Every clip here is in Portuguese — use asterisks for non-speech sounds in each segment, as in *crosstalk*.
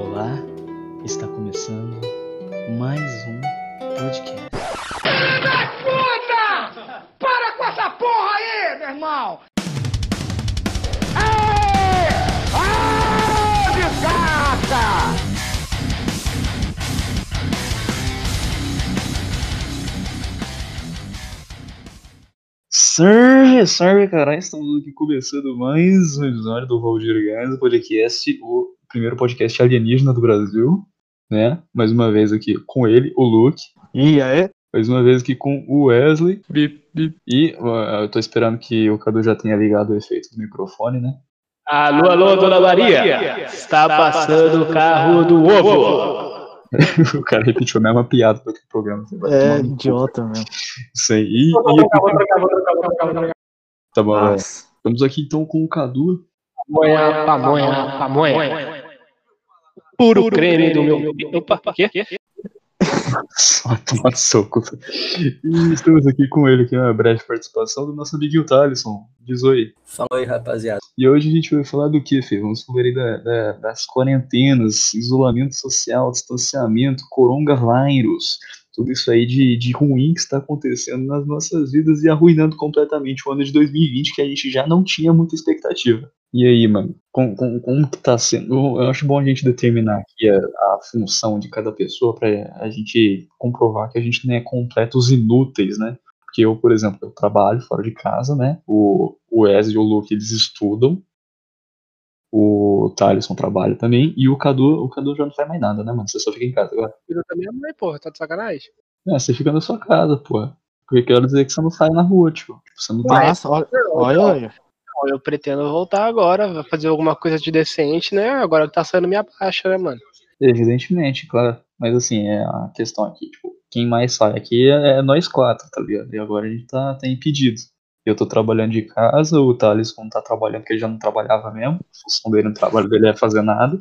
Olá, está começando mais um podcast. Puta! Para com essa porra aí, meu irmão! Ei! Ah, desgraça! Serve, serve, caralho, estamos aqui começando mais um episódio do Valdir Gás, podcast, o primeiro podcast alienígena do Brasil, né? Mais uma vez aqui com ele, o Luke. E aí? Mais uma vez aqui com o Wesley. Bip, bip. E uh, eu tô esperando que o Cadu já tenha ligado o efeito do microfone, né? Alô, alô, dona Maria! Está passando o carro do ovo! *laughs* o cara repetiu a mesma piada do outro programa. É, idiota mesmo. Isso aí. E, e tá bom, é. Nossa. Estamos aqui então com o Cadu. Pamonha, pamonha, pamonha. Puro creme do meu. Opa, quê? Só tomar soco. E estamos aqui com ele, que é uma breve participação do nosso amiguinho Thalisson. Diz oi. Fala aí, rapaziada. E hoje a gente vai falar do que, Fê? Vamos falar aí da- da- das quarentenas, isolamento social, distanciamento, coronavírus. Tudo isso aí de, de ruim que está acontecendo nas nossas vidas e arruinando completamente o ano de 2020, que a gente já não tinha muita expectativa. E aí, mano, com, com, como que tá sendo? Eu acho bom a gente determinar aqui a, a função de cada pessoa para a gente comprovar que a gente não é completos inúteis, né? Porque eu, por exemplo, eu trabalho fora de casa, né? O, o Wesley e o Luke, eles estudam. O Thaleson trabalha também. E o Cadu, o Cadu já não faz mais nada, né, mano? Você só fica em casa agora. Da minha mãe, porra, tá de sacanagem? É, você fica na sua casa, pô. Porque quero dizer que você não sai na rua, tipo. Você não tem. Nossa, olha, olha, olha. Eu pretendo voltar agora, fazer alguma coisa de decente, né? Agora tá saindo minha baixa, né, mano? Evidentemente, claro. Mas assim, é a questão aqui, tipo, quem mais sai aqui é, é nós quatro, tá ligado? E agora a gente tá, tá impedido. Eu tô trabalhando de casa, o Thales não tá trabalhando, porque ele já não trabalhava mesmo. A função dele no trabalho dele é fazer nada.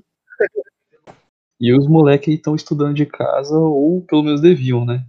E os moleques aí estão estudando de casa, ou pelo menos deviam, né?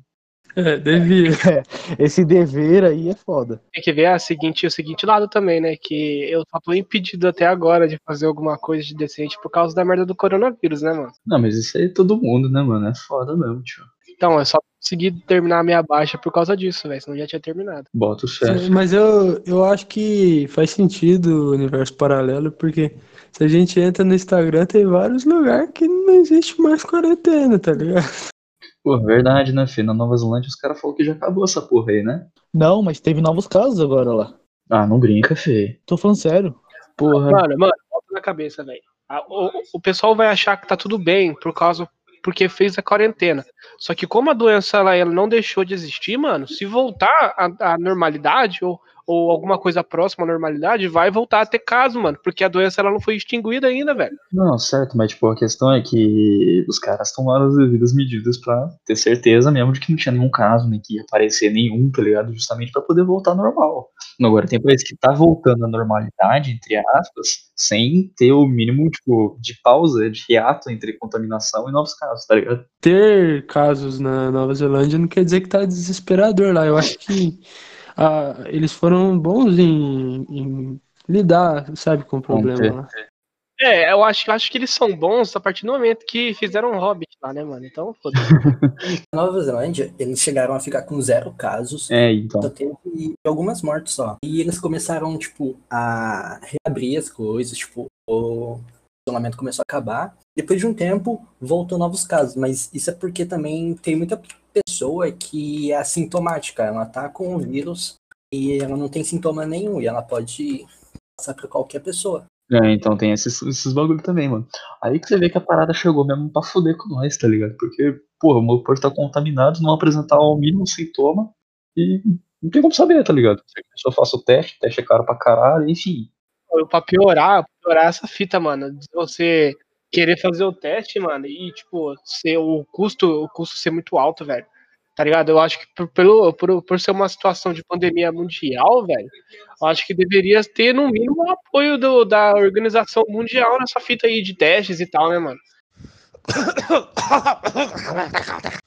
É, devia. *laughs* Esse dever aí é foda. Tem que ver a seguinte, o seguinte lado também, né? Que eu só tô impedido até agora de fazer alguma coisa de decente por causa da merda do coronavírus, né, mano? Não, mas isso aí é todo mundo, né, mano? É foda mesmo, tio. Então, é só conseguir terminar a minha baixa por causa disso, velho. Senão já tinha terminado. Bota o chefe. Mas eu, eu acho que faz sentido o universo paralelo, porque se a gente entra no Instagram, tem vários lugares que não existe mais quarentena, tá ligado? Pô, verdade, né, filho? Na Nova Zelândia os caras falaram que já acabou essa porra aí, né? Não, mas teve novos casos agora lá. Ah, não brinca, feio. Tô falando sério. Porra. Mano, mano, bota na cabeça, velho. A- O, o pessoal vai achar que tá tudo bem por causa porque fez a quarentena. Só que como a doença ela, ela não deixou de existir, mano, se voltar à, à normalidade ou, ou alguma coisa próxima à normalidade, vai voltar a ter caso, mano, porque a doença ela não foi extinguida ainda, velho. Não, certo, mas tipo, a questão é que os caras tomaram as devidas medidas pra ter certeza mesmo de que não tinha nenhum caso, nem que ia aparecer nenhum, tá ligado? Justamente pra poder voltar ao normal. Agora tem país que tá voltando à normalidade, entre aspas, sem ter o mínimo, tipo, de pausa, de hiato entre contaminação e novos casos, tá ligado? Ter casos na Nova Zelândia não quer dizer que tá desesperador lá. Eu acho que ah, eles foram bons em, em lidar, sabe, com o problema lá. É, eu acho, eu acho que eles são bons a partir do momento que fizeram um Hobbit lá, né, mano? Então, foda-se. *laughs* Na Nova Zelândia, eles chegaram a ficar com zero casos. É, então. Só teve algumas mortes só. E eles começaram, tipo, a reabrir as coisas, tipo, o isolamento começou a acabar. Depois de um tempo, voltou novos casos. Mas isso é porque também tem muita pessoa que é assintomática. Ela tá com o vírus e ela não tem sintoma nenhum. E ela pode passar para qualquer pessoa. É, então tem esses, esses bagulho também, mano. Aí que você vê que a parada chegou mesmo pra foder com nós, tá ligado? Porque, porra, o maluco pode estar contaminado, não apresentar o mínimo sintoma e não tem como saber, tá ligado? Se a pessoa faça o teste, o teste é caro pra caralho, enfim. pra piorar, pra piorar essa fita, mano, de você querer fazer o teste, mano, e, tipo, ser o custo, o custo ser muito alto, velho. Tá ligado? Eu acho que por, pelo, por, por ser uma situação de pandemia mundial, velho, eu acho que deveria ter, no mínimo, o apoio do, da organização mundial nessa fita aí de testes e tal, né, mano? *coughs*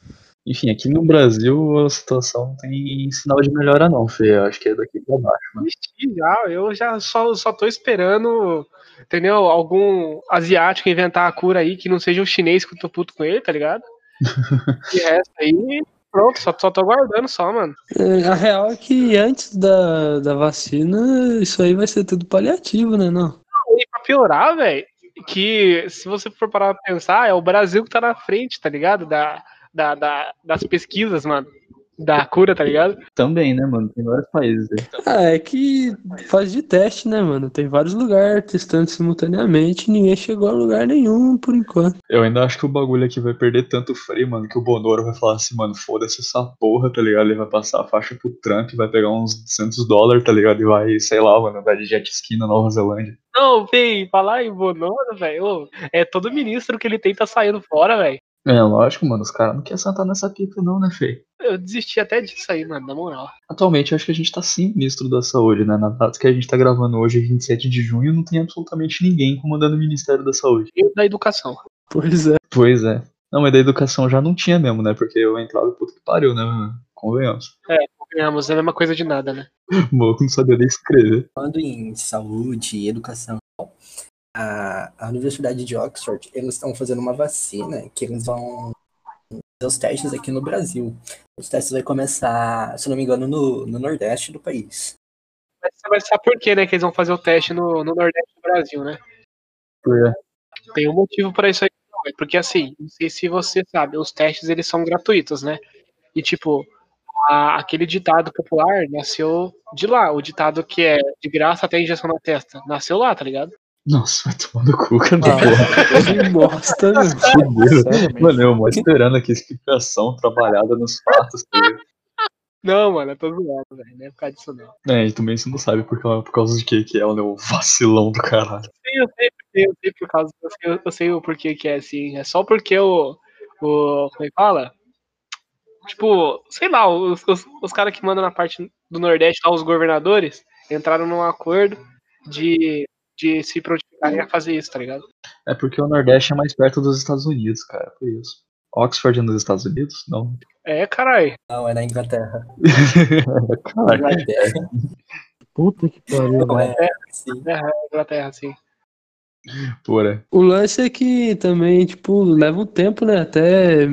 Enfim, aqui no Brasil a situação não tem sinal de melhora não, Fê. Eu acho que é daqui pra baixo, mano. Ixi, já, eu já só, só tô esperando, entendeu? Algum asiático inventar a cura aí que não seja o chinês que eu tô puto com ele, tá ligado? *laughs* De resto aí, pronto, só, só tô aguardando só, mano. É, A real é que antes da, da vacina, isso aí vai ser tudo paliativo, né? Não? E pra piorar, velho, que se você for parar pra pensar, é o Brasil que tá na frente, tá ligado? Da, da, da- das pesquisas, mano. Da cura, tá ligado? Também, né, mano? Tem vários países aí. Ah, é que faz de teste, né, mano? Tem vários lugares testando simultaneamente e ninguém chegou a lugar nenhum por enquanto. Eu ainda acho que o bagulho aqui vai perder tanto freio, mano, que o Bonoro vai falar assim, mano, foda-se essa porra, tá ligado? Ele vai passar a faixa pro Trump, vai pegar uns 200 dólares, tá ligado? E vai, sei lá, mano, andar de jet ski na Nova Zelândia. Não, vem, falar em Bonoro, velho. É todo ministro que ele tenta saindo fora, velho. É, lógico, mano, os caras não querem sentar nessa pica não, né, Fê? Eu desisti até disso aí, mano, na moral. Atualmente, eu acho que a gente tá sim ministro da saúde, né? Na data que a gente tá gravando hoje, 27 de junho, não tem absolutamente ninguém comandando o Ministério da Saúde. E da educação. Pois é. Pois é. Não, mas da educação já não tinha mesmo, né? Porque eu entrava e puta que pariu, né? mano? Convenhamos. Ganhamos, é a mesma coisa de nada, né? *laughs* O maluco não sabia nem escrever. Falando em saúde e educação, a, a Universidade de Oxford, eles estão fazendo uma vacina que eles vão fazer os testes aqui no Brasil. Os testes vai começar, se não me engano, no, no Nordeste do país. Mas você vai saber por quê, né? Que eles vão fazer o teste no, no Nordeste do Brasil, né? Porque Tem um motivo pra isso aí. é Porque assim, não sei se você sabe, os testes eles são gratuitos, né? E tipo, a- aquele ditado popular nasceu de lá. O ditado que é de graça até injeção na testa. Nasceu lá, tá ligado? Nossa, vai tomar no cu, cara. Ah, *laughs* bosta, *laughs* meu. Mano, eu mó esperando aqui a explicação trabalhada nos fatos, tá? Não, mano, eu tô zoando, velho. Não é por causa disso, não. É, e também você não sabe por, causa- por causa de que que é? O vacilão do caralho. Eu sei, eu sei, eu sei por causa. Eu sei, eu sei o porquê que é assim. É só porque o. o como é que fala? Tipo, sei lá, os, os, os caras que mandam na parte do Nordeste, lá, os governadores, entraram num acordo de, de se prontificarem a fazer isso, tá ligado? É porque o Nordeste é mais perto dos Estados Unidos, cara, por isso. Oxford é nos Estados Unidos? Não. É, caralho. Não, é na Inglaterra. *laughs* Caralho. Inglaterra. Puta que pariu, Não, velho. é, sim. É, Inglaterra, sim. Porra. O lance é que também, tipo, leva um tempo, né? Até,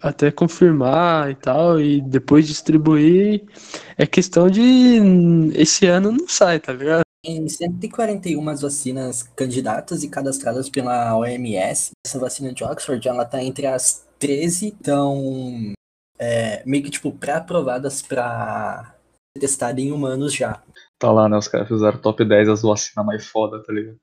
até confirmar e tal, e depois distribuir. É questão de. Esse ano não sai, tá ligado? Tem 141 vacinas candidatas e cadastradas pela OMS. Essa vacina de Oxford, ela tá entre as 13, então é, meio que tipo pré-aprovadas para ser testada em humanos já. Tá lá, né? Os caras fizeram top 10 as vacinas mais foda, tá ligado?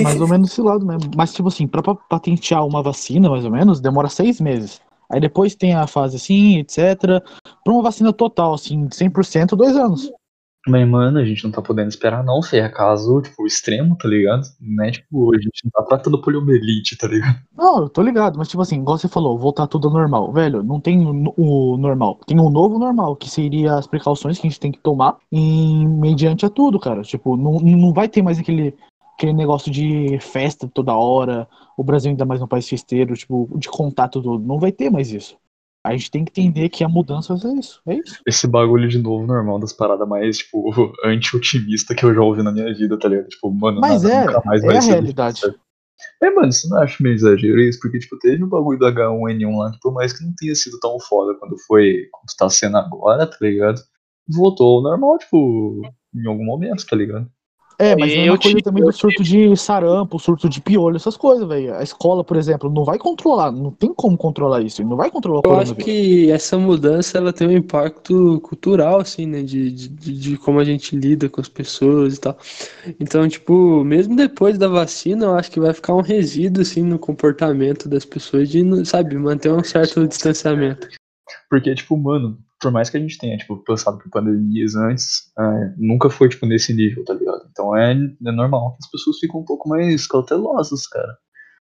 Mais ou menos esse lado mesmo. Mas, tipo assim, pra pa- patentear uma vacina, mais ou menos, demora seis meses. Aí depois tem a fase assim, etc. Pra uma vacina total, assim, 100%, dois anos. Mas, mano, a gente não tá podendo esperar, não, Fê. É caso, tipo, extremo, tá ligado? Né? Tipo, a gente não tá tratando poliomielite, tá ligado? Não, eu tô ligado, mas tipo assim, igual você falou, voltar tudo ao normal. Velho, não tem o, o normal. Tem o novo normal, que seria as precauções que a gente tem que tomar em mediante a tudo, cara. Tipo, não, não vai ter mais aquele, aquele negócio de festa toda hora. O Brasil ainda mais um país festeiro, tipo, de contato todo. Não vai ter mais isso. A gente tem que entender que a mudança ser isso. É isso. Esse bagulho de novo normal das paradas mais, tipo, *laughs* anti-otimista que eu já ouvi na minha vida, tá ligado? Tipo, mano, Mas nada é, nunca mais é vai a ser realidade. É, mano, você não acha meio exagero isso? Porque, tipo, teve o bagulho do H1N1 lá, que por mais que não tenha sido tão foda quando foi, como tá sendo agora, tá ligado? Voltou ao normal, tipo, em algum momento, tá ligado? É, mas é Eu mesma coisa tive- também do surto de sarampo, surto de piolho, essas coisas, velho. A escola, por exemplo, não vai controlar, não tem como controlar isso, não vai controlar o Eu acho que essa mudança ela tem um impacto cultural, assim, né? De, de, de como a gente lida com as pessoas e tal. Então, tipo, mesmo depois da vacina, eu acho que vai ficar um resíduo, assim, no comportamento das pessoas de, não- sabe, manter um certo distanciamento. Porque, tipo, mano, por mais que a gente tenha, tipo, passado por pandemias antes, é, nunca foi, tipo, nesse nível, tá ligado? Então é, é normal que as pessoas ficam um pouco mais cautelosas, cara.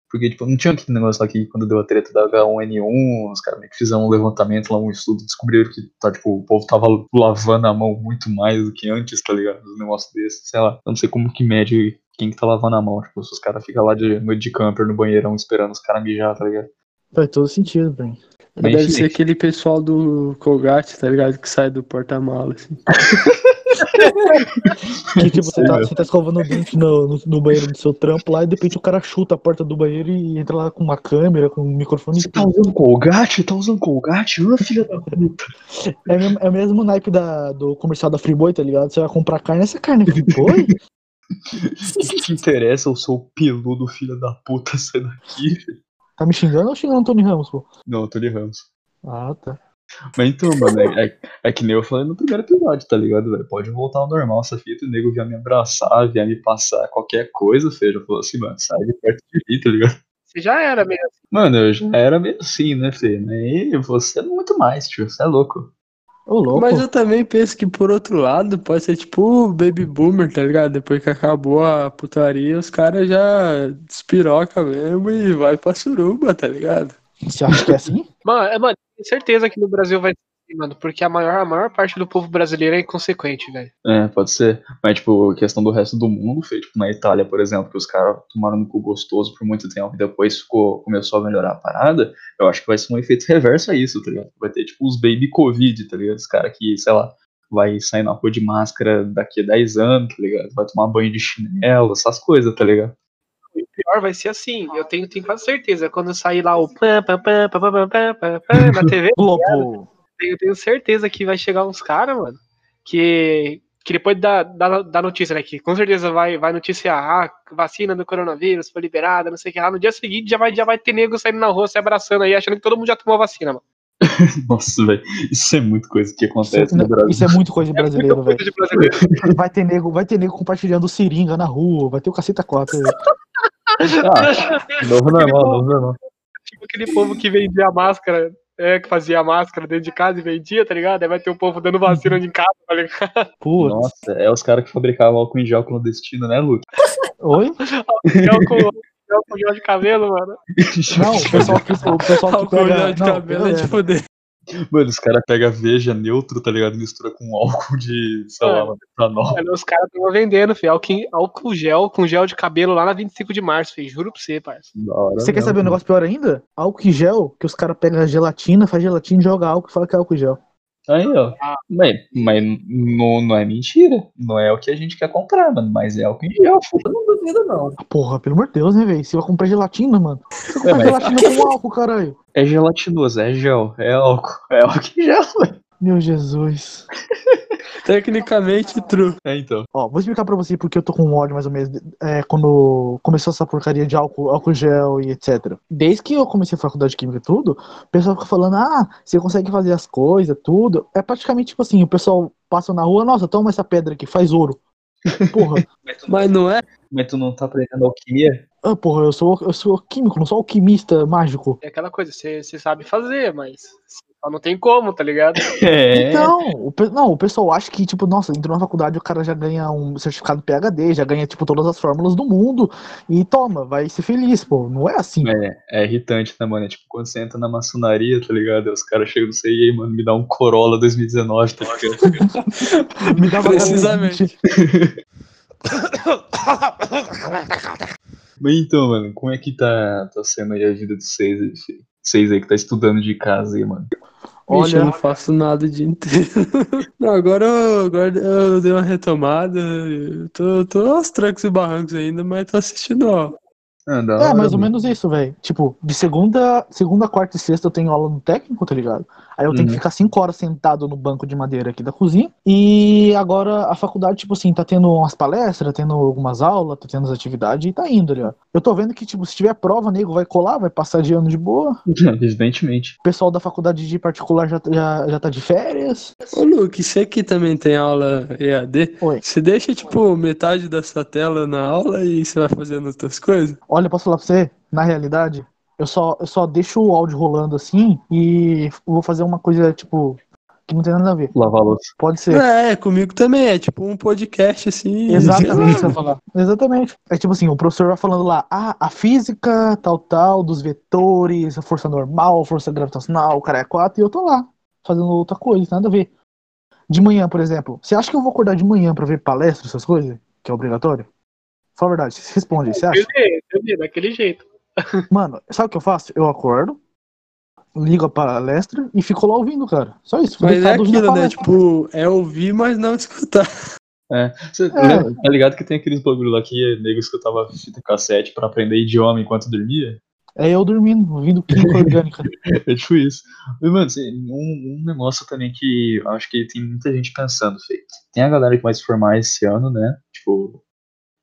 Porque, tipo, não tinha aquele negócio lá que quando deu a treta da H1N1, os caras meio que fizeram um levantamento lá, um estudo, descobriram que, tá, tipo, o povo tava lavando a mão muito mais do que antes, tá ligado? Um negócio desse, sei lá. Não sei como que mede quem que tá lavando a mão, tipo, se os caras ficam lá de de camper no banheirão esperando os caras mijar, tá ligado? Faz todo sentido. Mas, Deve ser aquele pessoal do Colgate, tá ligado? Que sai do porta-mala, assim. *laughs* Que tipo, você tá, você tá escovando o dente no, no, no banheiro do seu trampo lá e de repente o cara chuta a porta do banheiro e entra lá com uma câmera, com um microfone. Você tá usando Colgate? Tá usando Colgate? Ô, filha da puta. É, mesmo- é o mesmo naipe da, do comercial da Friboi, tá ligado? Você vai comprar carne, essa carne é Friboi? *laughs* O que te interessa é o seu peludo, filho da puta, sai daqui. Tá me xingando ou xingando o Tony Ramos, pô? Não, Tony Ramos. Ah, tá. Mas então, mano, é, é- é que nem eu falei no primeiro episódio, tá ligado, velho? Pode voltar ao normal essa fita, o nego vier me abraçar, vier me passar qualquer coisa, feio. Eu falo assim, mano, sai de perto de mim, tá ligado? Você já era mesmo. Mano, eu já era meio assim, né, feio? E você é muito mais, tio, você é louco. Ô, louco. Mas eu também penso que, por outro lado, pode ser tipo o Baby Boomer, tá ligado? Depois que acabou a putaria, os caras já despiroca mesmo e vai pra suruba, tá ligado? Você acha que é assim? Mano, é, mano, tenho certeza que no Brasil vai ser mano, porque a maior, a maior parte do povo brasileiro é inconsequente, velho. É, pode ser. Mas, tipo, questão do resto do mundo, feio, tipo, na Itália, por exemplo, que os caras tomaram no cu gostoso por muito tempo e depois ficou, começou a melhorar a parada, eu acho que vai ser um efeito reverso a isso, tá ligado? Vai ter, tipo, os baby covid, tá ligado? Os caras que, sei lá, vai sair na rua de máscara daqui a 10 anos, tá ligado? Vai tomar banho de chinelo, essas coisas, tá ligado? O pior vai ser assim, eu tenho, tenho quase certeza. Quando sair lá o pam, pam, pam, pam, pam, pam, pam, pam, na TV, Globo. Eu tenho certeza que vai chegar uns caras, mano, que, que depois da, da, da notícia, né, que com certeza vai, vai noticiar, ah, vacina do coronavírus foi liberada, não sei o que lá, no dia seguinte já vai, já vai ter nego saindo na rua se abraçando aí, achando que todo mundo já tomou a vacina, mano. *laughs* Nossa, velho, isso é muito coisa que Isso, acontece no Brasil. isso é muito coisa de É brasileiro, muita velho. brasileiro. Vai ter nego, vai ter nego compartilhando seringa na rua, vai ter o caceta 4. Ah, novo normal, novo normal. Tipo aquele povo que vendia máscara, é, que fazia máscara dentro de casa e vendia, tá ligado? Aí vai ter o povo dando vacina de casa, tá ligado? *laughs* Putz. Nossa, é os caras que fabricavam álcool em gel clandestino, né, Luke? Oi? Gel com, gel com gel de cabelo, mano. Não, o pessoal que, o pessoal que Álcool pega. de Não, cabelo é de foder. Mano, os caras pegam veja neutro, tá ligado? Mistura com álcool de, sei lá, metanol. Mano, os caras estão vendendo, filho, álcool, álcool gel com gel de cabelo lá na 25 de março, filho. Juro pra você, parça. Você quer mesmo. saber um negócio pior ainda? Álcool gel, que os caras pegam gelatina, faz gelatina, joga álcool e fala que é álcool gel. Aí, ó. Ah. Mas, mas não, não é mentira. Não é o que a gente quer comprar, mano. Mas é álcool em gel. Eu não duvido, não. Porra, pelo amor de Deus, né, velho? Você vai comprar gelatina, mano. Você Ué, compra mas- gelatina com álcool, caralho. É gelatinoso, é gel, é álcool. É álcool em gel, velho. Meu Jesus. Tecnicamente, true. É, então. Ó, vou explicar pra você porque eu tô com ódio mais ou menos é, quando começou essa porcaria de álcool, álcool gel e etc. Desde que eu comecei a faculdade de química e tudo, o pessoal fica falando, ah, você consegue fazer as coisas, tudo. É praticamente tipo assim, o pessoal passa na rua, nossa, toma essa pedra aqui, faz ouro. Porra, *laughs* Mas não é? Mas tu não tá aprendendo alquimia? Ah, porra, eu sou, eu sou químico, não sou alquimista mágico. É aquela coisa, você sabe fazer, mas só não tem como, tá ligado? *laughs* É. Então, o, não, o pessoal acha que, tipo, nossa, entrou na faculdade, o cara já ganha um certificado PHD, já ganha, tipo, todas as fórmulas do mundo e toma, vai ser feliz, pô. Não é assim. É, é irritante, né, mano? É tipo quando você entra na maçonaria, tá ligado? Os caras chegam no sei, e aí, mano, me dá um Corolla 2019, tá ligado? *laughs* Me dá Precisamente. *laughs* Mas então, mano, como é que tá, tá sendo aí a vida de vocês aí, filho? Vocês aí que tá estudando de casa aí, mano. Vixe, eu Olha, não faço nada o dia inteiro. *laughs* Não, agora, eu- agora eu dei uma retomada. eu Tô, tô aos trancos e barrancos ainda, mas tô assistindo, ó. Ah, é hora, mais ou menos isso, velho. Tipo, de segunda, segunda, quarta e sexta eu tenho aula no técnico, tá ligado? Aí eu tenho que Uhum. ficar cinco horas sentado no banco de madeira aqui da cozinha. E agora a faculdade, tipo assim, tá tendo umas palestras, tendo algumas aulas, tá tendo as atividades e tá indo ali, ó. Eu tô vendo que, tipo, se tiver prova, nego vai colar, vai passar de ano de boa. *laughs* Evidentemente. O pessoal da faculdade de particular já, já, já tá de férias. Ô, Luke, você que também tem aula EAD, Oi. você deixa, tipo, metade da sua tela na aula e você vai fazendo outras coisas? Olha, posso falar pra você? Na realidade, eu só, eu só deixo o áudio rolando assim e vou fazer uma coisa, tipo, que não tem nada a ver. Lavar a louça. Pode ser. É, comigo também, é tipo um podcast assim. Exatamente, você vai falar. Exatamente. É tipo assim, o professor vai falando lá, ah, a física, tal, tal, dos vetores, a força normal, a força gravitacional, o cara é 4, e eu tô lá, fazendo outra coisa, nada a ver. De manhã, por exemplo, você acha que eu vou acordar de manhã pra ver palestra, essas coisas? Que é obrigatório? Fala a verdade, responde, você acha? Eu vi, eu vi, daquele jeito. Mano, sabe o que eu faço? Eu acordo, ligo a palestra e fico lá ouvindo, cara. Só isso. Mas é aquilo, né? Tipo, é ouvir, mas não escutar. É. Você É. lembra- tá ligado que tem aqueles bagulho lá que nego escutava fita cassete pra aprender idioma enquanto dormia? É eu dormindo, ouvindo *laughs* química orgânica. É tipo isso. E, mano, assim, um, um negócio também que eu acho que tem muita gente pensando, Fê. Tem a galera que vai se formar esse ano, né? Tipo,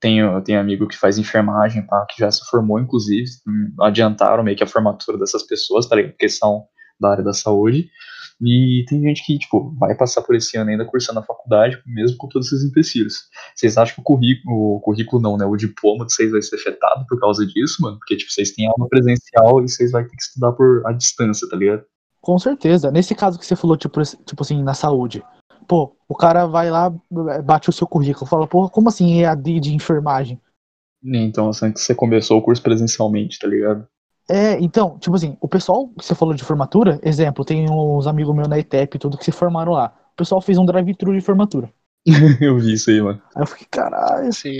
tenho, tenho amigo que faz enfermagem, pá, que já se formou, inclusive. hum, Adiantaram meio que a formatura dessas pessoas, tá ligado? Porque são da área da saúde. E tem gente que, tipo, vai passar por esse ano ainda cursando a faculdade, mesmo com todos esses empecilhos. Vocês acham que o currículo, o currículo não, né? O diploma de vocês vai ser afetado por causa disso, mano? Porque, tipo, vocês têm aula presencial e vocês vão ter que estudar por a distância, tá ligado? Com certeza. Nesse caso que você falou, tipo, tipo assim, na saúde. Pô, o cara vai lá, bate o seu currículo, fala, porra, como assim EAD de enfermagem? Então, assim, que você começou o curso presencialmente, tá ligado? É, então, tipo assim, o pessoal que você falou de formatura, exemplo, tem uns amigos meus na ETEP e tudo que se formaram lá. O pessoal fez um drive-thru de formatura. *laughs* Eu vi isso aí, mano. Aí eu fiquei, caralho. Assim,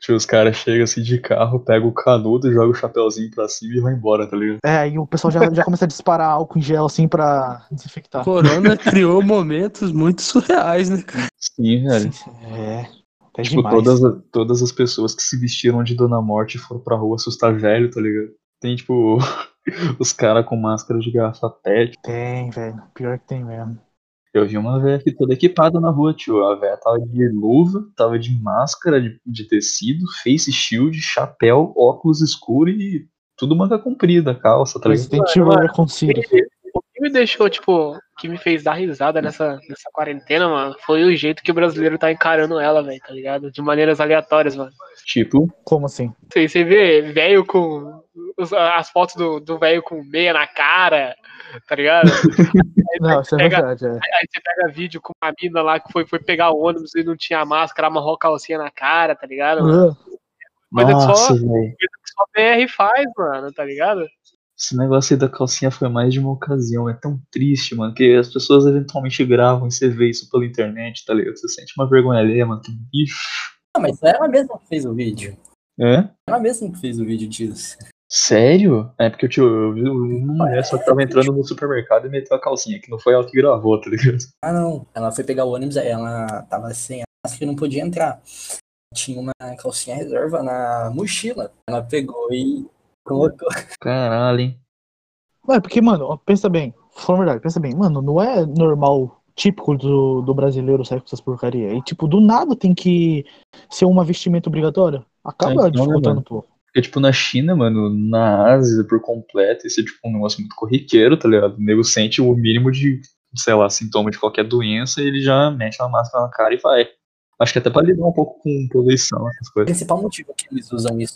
Tipo, os caras chegam assim de carro, pegam o canudo, joga o chapéuzinho pra cima e vai embora, tá ligado? É, e o pessoal já, já começa a disparar álcool em gel assim pra desinfectar. Corona criou momentos muito surreais, né, cara? Sim, velho. É, é Tipo, demais. todas, todas as pessoas que se vestiram de Dona Morte e foram pra rua assustar velho, tá ligado? Tem, tipo, *laughs* os caras com máscara de garrafa pet. Tem, velho. Pior que tem mesmo. Eu vi uma velha aqui toda equipada na rua, tio. A velha tava de luva, tava de máscara de, de tecido, face shield, chapéu, óculos escuros e tudo manga comprida, calça, tá ligado? Resident Evil Reconciled. O que me deixou, tipo, que me fez dar risada nessa, nessa quarentena, mano, foi o jeito que o brasileiro tá encarando ela, velho, tá ligado? De maneiras aleatórias, mano. Tipo, Como assim? Você, você vê velho com. as fotos do do velho com meia na cara, tá ligado? *laughs* Não, isso é pega- verdade. É. Aí você pega vídeo com uma mina lá que foi, foi pegar o ônibus e não tinha máscara, amarrou a calcinha na cara, tá ligado? Mano? Ah, Coisa que só- nossa, velho. Coisa que só BR faz, mano, tá ligado? Esse negócio aí da calcinha foi mais de uma ocasião, é tão triste, mano, que as pessoas eventualmente gravam e você vê isso pela internet, tá ligado? Você sente uma vergonha alheia, mano, que bicho. Ah, mas ela mesma que fez o vídeo. É? Ela mesma que fez o vídeo disso. Sério? É porque tio, eu vi uma mulher só que tava entrando no supermercado e meteu a calcinha, que não foi ela que gravou, tá ligado? Ah, não. Ela foi pegar o ônibus, aí ela tava sem a máscara e não podia entrar. Tinha uma calcinha reserva na mochila. Ela pegou e colocou. Caralho, hein? Ué, porque, mano, pensa bem. Falando verdade, pensa bem. Mano, não é normal, típico do, do brasileiro sair com essas porcaria. E, tipo, do nada tem que ser uma vestimenta obrigatória. Acaba É, então, né, dificultando um pouco. Porque, tipo, na China, mano, na Ásia, por completo, isso é, tipo, um negócio muito corriqueiro, tá ligado? O nego sente o mínimo de, sei lá, sintoma de qualquer doença e ele já mete uma máscara na cara e vai. Acho que até pra lidar um pouco com poluição, essas O coisas. principal motivo que eles usam isso.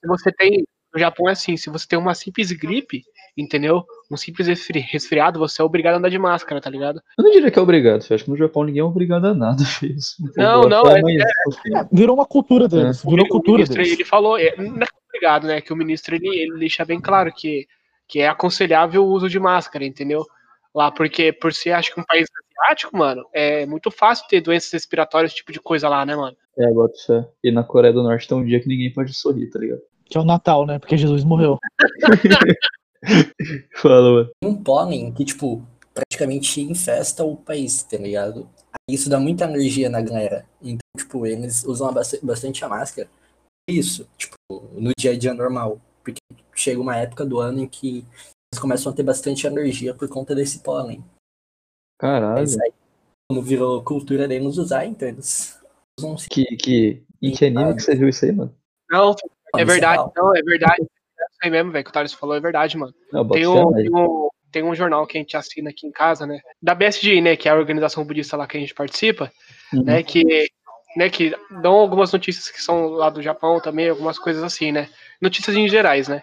Se você tem. No Japão é assim, se você tem uma simples gripe, entendeu? Um simples resfri- resfriado, você é obrigado a andar de máscara, tá ligado? Eu não diria que é obrigado, eu acho que no Japão ninguém é obrigado a nada. *laughs* Isso Não, é não, só é- amanhã, É, virou uma cultura deles. O, Virou o cultura ministro, deles. ele falou, é, não é obrigado, né? Que o ministro ele, ele deixa bem claro que, que é aconselhável o uso de máscara, entendeu? Lá, porque por ser, acho que um país asiático, mano, é muito fácil ter doenças respiratórias, esse tipo de coisa lá, né, mano? É, bota fé. E na Coreia do Norte tem um dia que ninguém pode sorrir, tá ligado? Que é o Natal, né? Porque Jesus morreu. *laughs* Fala, mano. Um pólen que, tipo, praticamente infesta o país, tá ligado? Aí Isso dá muita energia na galera. Então, tipo, eles usam bast- bastante a máscara. Isso, tipo, no dia a dia normal. Porque chega uma época do ano em que eles começam a ter bastante energia por conta desse pólen. Caralho. Mas aí, como virou cultura deles usar, então eles usam. Que, que... Em que anime que você viu isso aí, mano? Não, é verdade, real. não, é verdade. É isso aí mesmo, velho, que o Thales falou, é verdade, mano. Não, Tem um, tem, um, tem um jornal que a gente assina aqui em casa, né? Da BSG, né? Que é a organização budista lá que a gente participa, Uhum. né? Que, né, que dão algumas notícias que são lá do Japão também, algumas coisas assim, né? Notícias em gerais, né?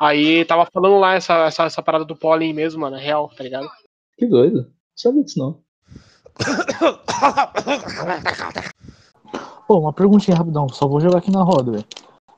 Aí tava falando lá essa, essa, essa parada do pólen mesmo, mano, é real, tá ligado? Que doido. Não sabia disso, não. *coughs* Pô, uma perguntinha rapidão, só vou jogar aqui na roda, velho.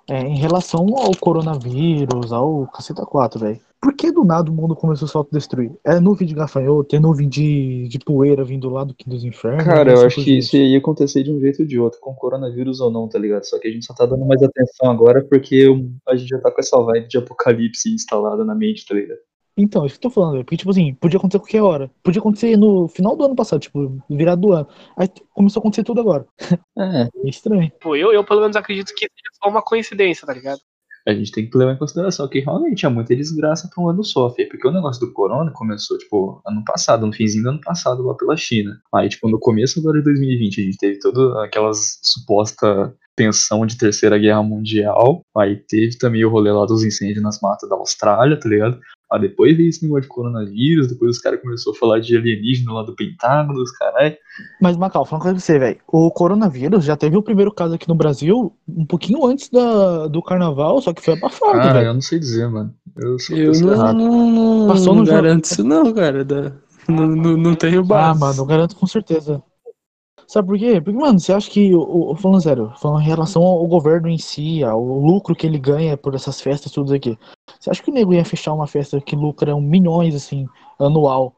É, em relação ao coronavírus, ao caceta 4, velho. Por que do nada o mundo começou a se autodestruir? É nuvem de gafanhoto, é nuvem de, de poeira vindo lá do que dos infernos? Cara, eu Assim acho que isso ia acontecer de um jeito ou de outro, com coronavírus ou não, tá ligado? Só que a gente só tá dando mais atenção agora porque a gente já tá com essa vibe de apocalipse instalada na mente, tá ligado? Então, isso que eu tô falando, velho. Porque, tipo assim, podia acontecer a qualquer hora. Podia acontecer no final do ano passado, tipo, virado do ano. Aí começou a acontecer tudo agora. *laughs* É, É estranho. Pô, eu, eu pelo menos acredito que seja só uma coincidência, tá ligado? a gente tem que levar em consideração que realmente é muita desgraça pra um ano só, Fê, porque o negócio do corona começou, tipo, ano passado, no finzinho do ano passado, lá pela China. Aí, tipo, no começo agora de 2020, a gente teve toda aquelas suposta tensão de terceira guerra mundial, aí teve também o rolê lá dos incêndios nas matas da Austrália, tá ligado? Aí depois veio esse negócio de coronavírus, depois os caras começaram a falar de alienígena lá do Pentágono, os caras. Mas, Macau, falando com você, velho. O coronavírus já teve o primeiro caso aqui no Brasil um pouquinho antes da, do carnaval, só que foi abafado, velho. eu não sei dizer, mano. Eu sou Eu não, não, não, Passou não no jogo. garanto isso não, cara. da- não, não, não tenho Ah, base. mano, eu garanto com certeza. Sabe por quê? Porque, mano, você acha que, o, o- falando sério, falando em relação ao governo em si, ao lucro que ele ganha por essas festas, tudo aqui, você acha que o nego ia fechar uma festa que lucra milhões, assim, anual,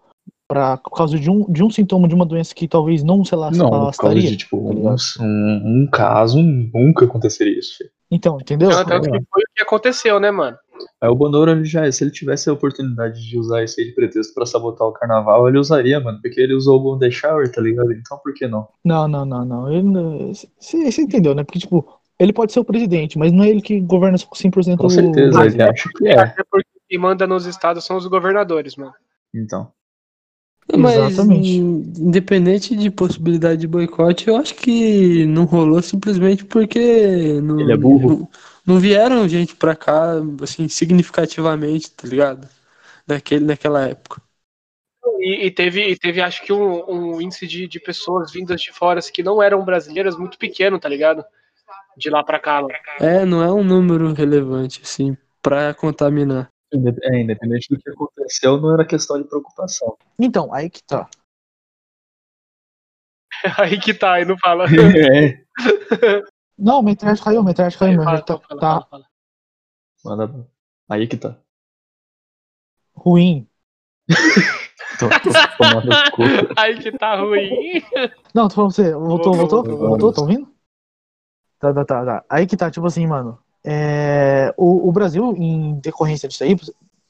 pra, por causa de um, de um sintoma de uma doença que talvez não se ela- Não, por causa de, tipo, tá um, um, um caso, nunca aconteceria isso, Fê. Então, entendeu? Tanto tanto que foi o que aconteceu, né, mano? Aí o Bonoro, ele já, se ele tivesse a oportunidade de usar isso aí de pretexto pra sabotar o carnaval, ele usaria, mano, porque ele usou o Golden Shower, tá ligado? Então por que não? Não, não, não, não. Não- você entendeu, né? Porque, tipo, ele pode ser o presidente, mas não é ele que governa 100% Com certeza, Brasil. ele acha que é. Até porque quem manda nos estados são os governadores, mano. Então. Mas, Exatamente. in- independente de possibilidade de boicote, eu acho que não rolou simplesmente porque não, Ele é burro. não, não vieram gente pra cá, assim, significativamente, tá ligado? Naquele, naquela época. E, e teve, e teve, acho que, um, um índice de, de pessoas vindas de fora assim, que não eram brasileiras muito pequeno, tá ligado? De lá pra cá, mano. É, não é um número relevante, assim, pra contaminar. É, independente do que aconteceu, não era questão de preocupação. Então, aí que tá. *laughs* Aí que tá, aí não fala. *laughs* é. Não, minha internet caiu, minha internet caiu, Aí meu fala, net tá, fala, tá fala, fala. Manda. Aí que tá. ruim. *laughs* Tô, tô tomando. Aí que tá ruim. Não, tô falando pra você, voltou, voltou? Voltou, Voltou, tá ouvindo? Tá, tá, tá, tá. Aí que tá, tipo assim, mano. É, o, o Brasil, em decorrência disso aí,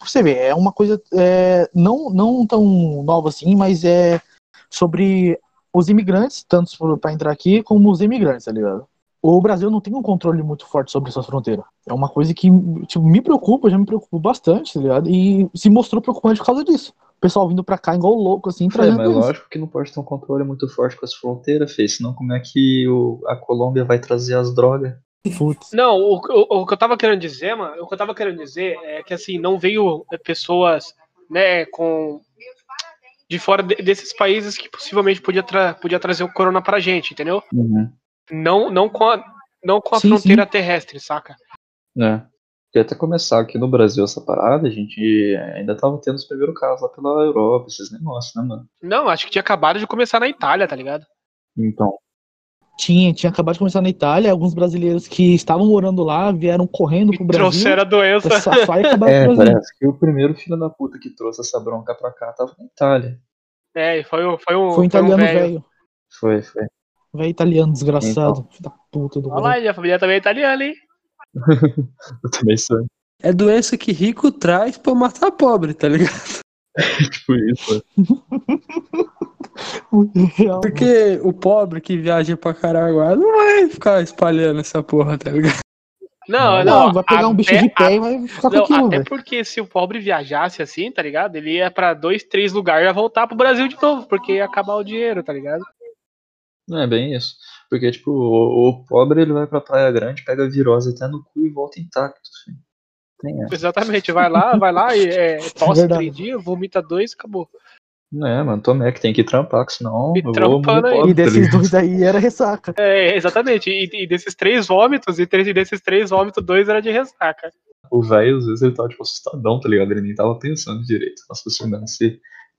você ver, é uma coisa é, não, não tão nova assim, mas é sobre os imigrantes, tanto para entrar aqui como os imigrantes, tá ligado? O Brasil não tem um controle muito forte sobre suas fronteiras. É uma coisa que tipo, me preocupa, já me preocupou bastante, tá ligado? E se mostrou preocupante por causa disso. O pessoal vindo pra cá igual louco, assim, É, trazendo mas isso. lógico que não pode ter um controle muito forte com as fronteiras, Fê. Senão como é que o, a Colômbia vai trazer as drogas? Putz. Não, o, o, o que eu tava querendo dizer, mano, o que eu tava querendo dizer é que assim, não veio é, pessoas, né, com de fora de- desses países que possivelmente podia, tra podia trazer o corona pra gente, entendeu? Uhum. Não, não com a, não com a Sim, fronteira terrestre, saca? É. Porque até começar aqui no Brasil essa parada, a gente ainda tava tendo os primeiros casos lá pela Europa, esses negócios, né, mano? Não, acho que tinha acabado de começar na Itália, tá ligado? Então, Tinha, tinha acabado de começar na Itália, alguns brasileiros que estavam morando lá vieram correndo pro Brasil trouxeram a doença. safar e acabar é, parece que o primeiro filho da puta que trouxe essa bronca pra cá tava na Itália. É, e foi, o- foi um, Foi um italiano velho. velho. Foi, foi. Velho italiano desgraçado. Filho da puta do Olha lá, minha família também é italiana, hein? *laughs* Eu também sou É doença que rico traz pra matar pobre, tá ligado? *laughs* tipo isso. Real, Porque o pobre que viaja pra Caraguá não vai ficar espalhando essa porra, tá ligado? Não, não, não. vai pegar um bicho até- de pé e vai ficar com Não, aquilo, até velho. porque se o pobre viajasse assim, tá ligado? Ele ia pra dois, três lugares e ia voltar pro Brasil de novo, porque ia acabar o dinheiro, tá ligado? Não é bem isso. Porque, tipo, o, o pobre ele vai pra Praia Grande, pega a virose até no cu e volta intacto. Essa. Exatamente, vai lá, vai lá e é, *laughs* tosse Verdade. três dias, vomita dois, acabou. Não é, mano, Tomé que tem que trampar, que senão Me eu vou trampando pobre, E tá desses dois aí era ressaca. É, exatamente. E, e desses três vômitos, e três, e desses três vômitos, dois era de ressaca. O velho, às vezes, ele tava, tipo, assustadão, tá ligado? Ele nem tava pensando direito. Raciocinando se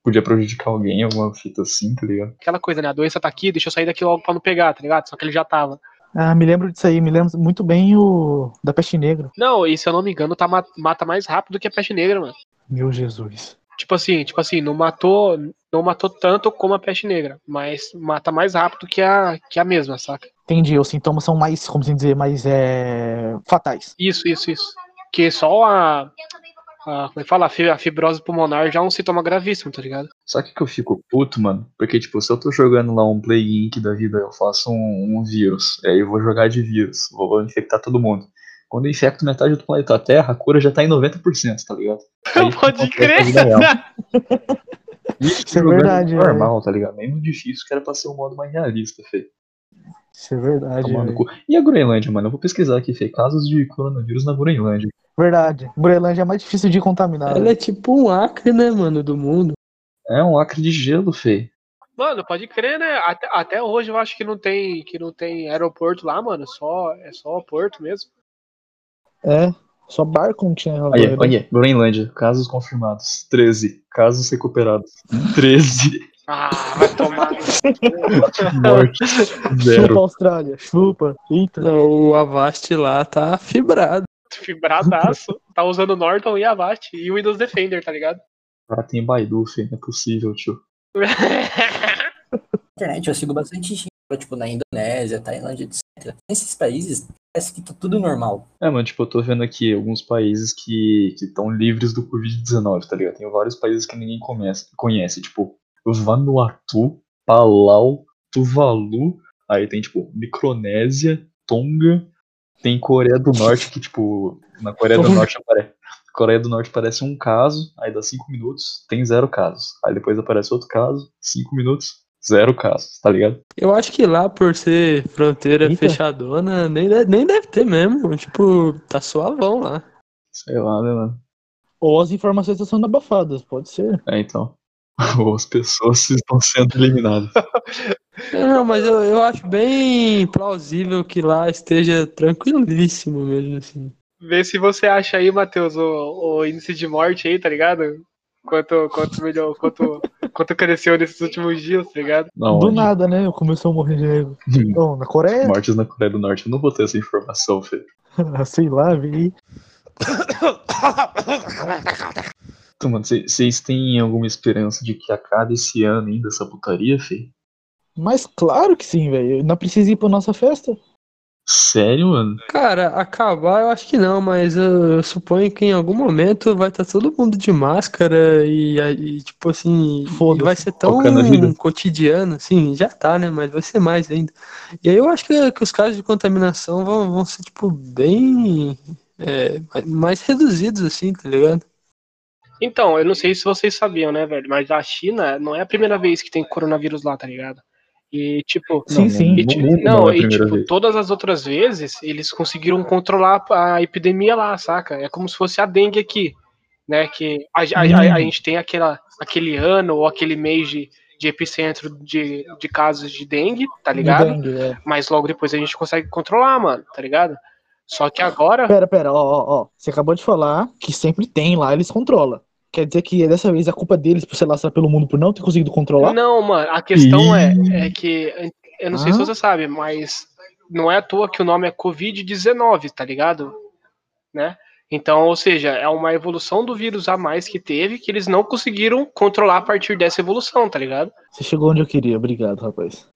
podia prejudicar alguém, alguma fita assim, tá ligado? Aquela coisa, né? A doença tá aqui, deixa eu sair daqui logo pra não pegar, tá ligado? Só que ele já tava. Ah, me lembro disso aí, me lembro muito bem o da peste negra. Não, e se eu não me engano, tá, ma- mata mais rápido que a peste negra, mano. Meu Jesus. Tipo assim, tipo assim, não matou, não matou tanto como a peste negra, mas mata mais rápido que a, que a mesma, saca? Entendi, os sintomas são mais, como se dizer, mais é, fatais. Isso, isso, isso. Que só a a, como é que fala? A fi- a fibrose pulmonar já é um sintoma gravíssimo, tá ligado? Só que que eu fico puto, mano, porque, tipo, se eu tô jogando lá um Plague Inc. da vida, eu faço um, um vírus, aí eu vou jogar de vírus, vou infectar todo mundo. Quando eu infecto metade do planeta Terra, a cura já tá em 90%, tá ligado? *laughs* Aí Pode crer. *laughs* Isso, é jogando verdade, normal, tá ligado? Nem no difícil, que era pra ser um modo mais realista, Fê. Isso é verdade. E a Groenlândia, mano? Eu vou pesquisar aqui, Fê. Casos de coronavírus na Groenlândia. Verdade. Groenlândia é mais difícil de contaminar. Ela é tipo um acre, né, mano, do mundo. É um acre de gelo, Fê. Mano, pode crer, né? Até, até hoje eu acho que não tem que não tem aeroporto lá, mano. Só, é só porto mesmo. É. Só barco não tinha Olha, olha, Groenlândia, casos confirmados. 13. Casos recuperados. 13. Ah, vai tomar. no- Mortes. Chupa, Zero. Austrália. Chupa. Eita. Não, o Avast lá tá fibrado. Fibradaço. Tá usando Norton e Avast e o Windows Defender, tá ligado? Cara, tem Baidu, Fê. Não é possível, tio. *laughs* internet, eu sigo bastante gente, tipo, na Indonésia, Tailândia, etc. Nesses países, parece que tá tudo normal. É, mano, tipo, eu tô vendo aqui alguns países que estão livres do Covid-19, tá ligado? Tem vários países que ninguém conhece, conhece tipo, Vanuatu, Palau, Tuvalu, aí tem, tipo, Micronésia, Tonga, tem Coreia do Norte, que, tipo, na Coreia do. Norte aparece. Coreia do Norte aparece um caso, aí dá cinco minutos, tem zero casos. Aí depois aparece outro caso, cinco minutos, zero casos, tá ligado? Eu acho que lá, por ser fronteira Eita. fechadona, nem deve, nem deve ter mesmo. Tipo, tá suavão lá. Sei lá, né, mano? Ou as informações estão sendo abafadas, pode ser. É, então. Ou as pessoas estão sendo eliminadas. Não, mas eu, eu acho bem plausível que lá esteja tranquilíssimo mesmo, assim. Vê se você acha aí, Matheus, o, o índice de morte aí, tá ligado? Quanto, quanto melhor, quanto, quanto cresceu nesses últimos dias, tá ligado? Não, Do onde? nada, né? Começou a morrer de nego. Então, na Coreia, Mortes na Coreia do Norte. Eu não vou ter essa informação, Fê. sei lá, vi. Então, mano, vocês têm alguma esperança de que acabe esse ano ainda essa putaria, Fê? Mas claro que sim, velho. Não precisa ir pra nossa festa. Sério, mano? Cara, acabar eu acho que não, mas eu, eu suponho que em algum momento vai estar todo mundo de máscara e, e, tipo assim, Foda-se. vai ser tão cotidiano, assim, já tá, né? Mas vai ser mais ainda. E aí eu acho que, que os casos de contaminação vão, vão ser, tipo, bem é, mais reduzidos, assim, tá ligado? Então, eu não sei se vocês sabiam, né, velho? Mas a China não é a primeira vez que tem coronavírus lá, tá ligado? E, tipo, Sim, não, sim. E, ti- mundo não, não é e tipo, vez. todas as outras vezes eles conseguiram controlar a epidemia lá, saca? É como se fosse a dengue aqui, né? Que a, a- a- a gente tem aquela, aquele ano ou aquele mês de, de epicentro de, de casos de dengue, tá ligado? Dengue, é. Mas logo depois a gente consegue controlar, mano, tá ligado? Só que agora. Pera, pera, ó, ó, ó. Você acabou de falar que sempre tem lá, eles controlam. Quer dizer que dessa vez a culpa deles por se lastrar pelo mundo por não ter conseguido controlar? Não, mano, a questão é, Ih. é que. Eu não sei se Ah. você sabe, mas não é à toa que o nome é Covid-19, tá ligado? Né? Então, ou seja, é uma evolução do vírus a mais que teve que eles não conseguiram controlar a partir dessa evolução, tá ligado? Você chegou onde eu queria, obrigado, rapaz.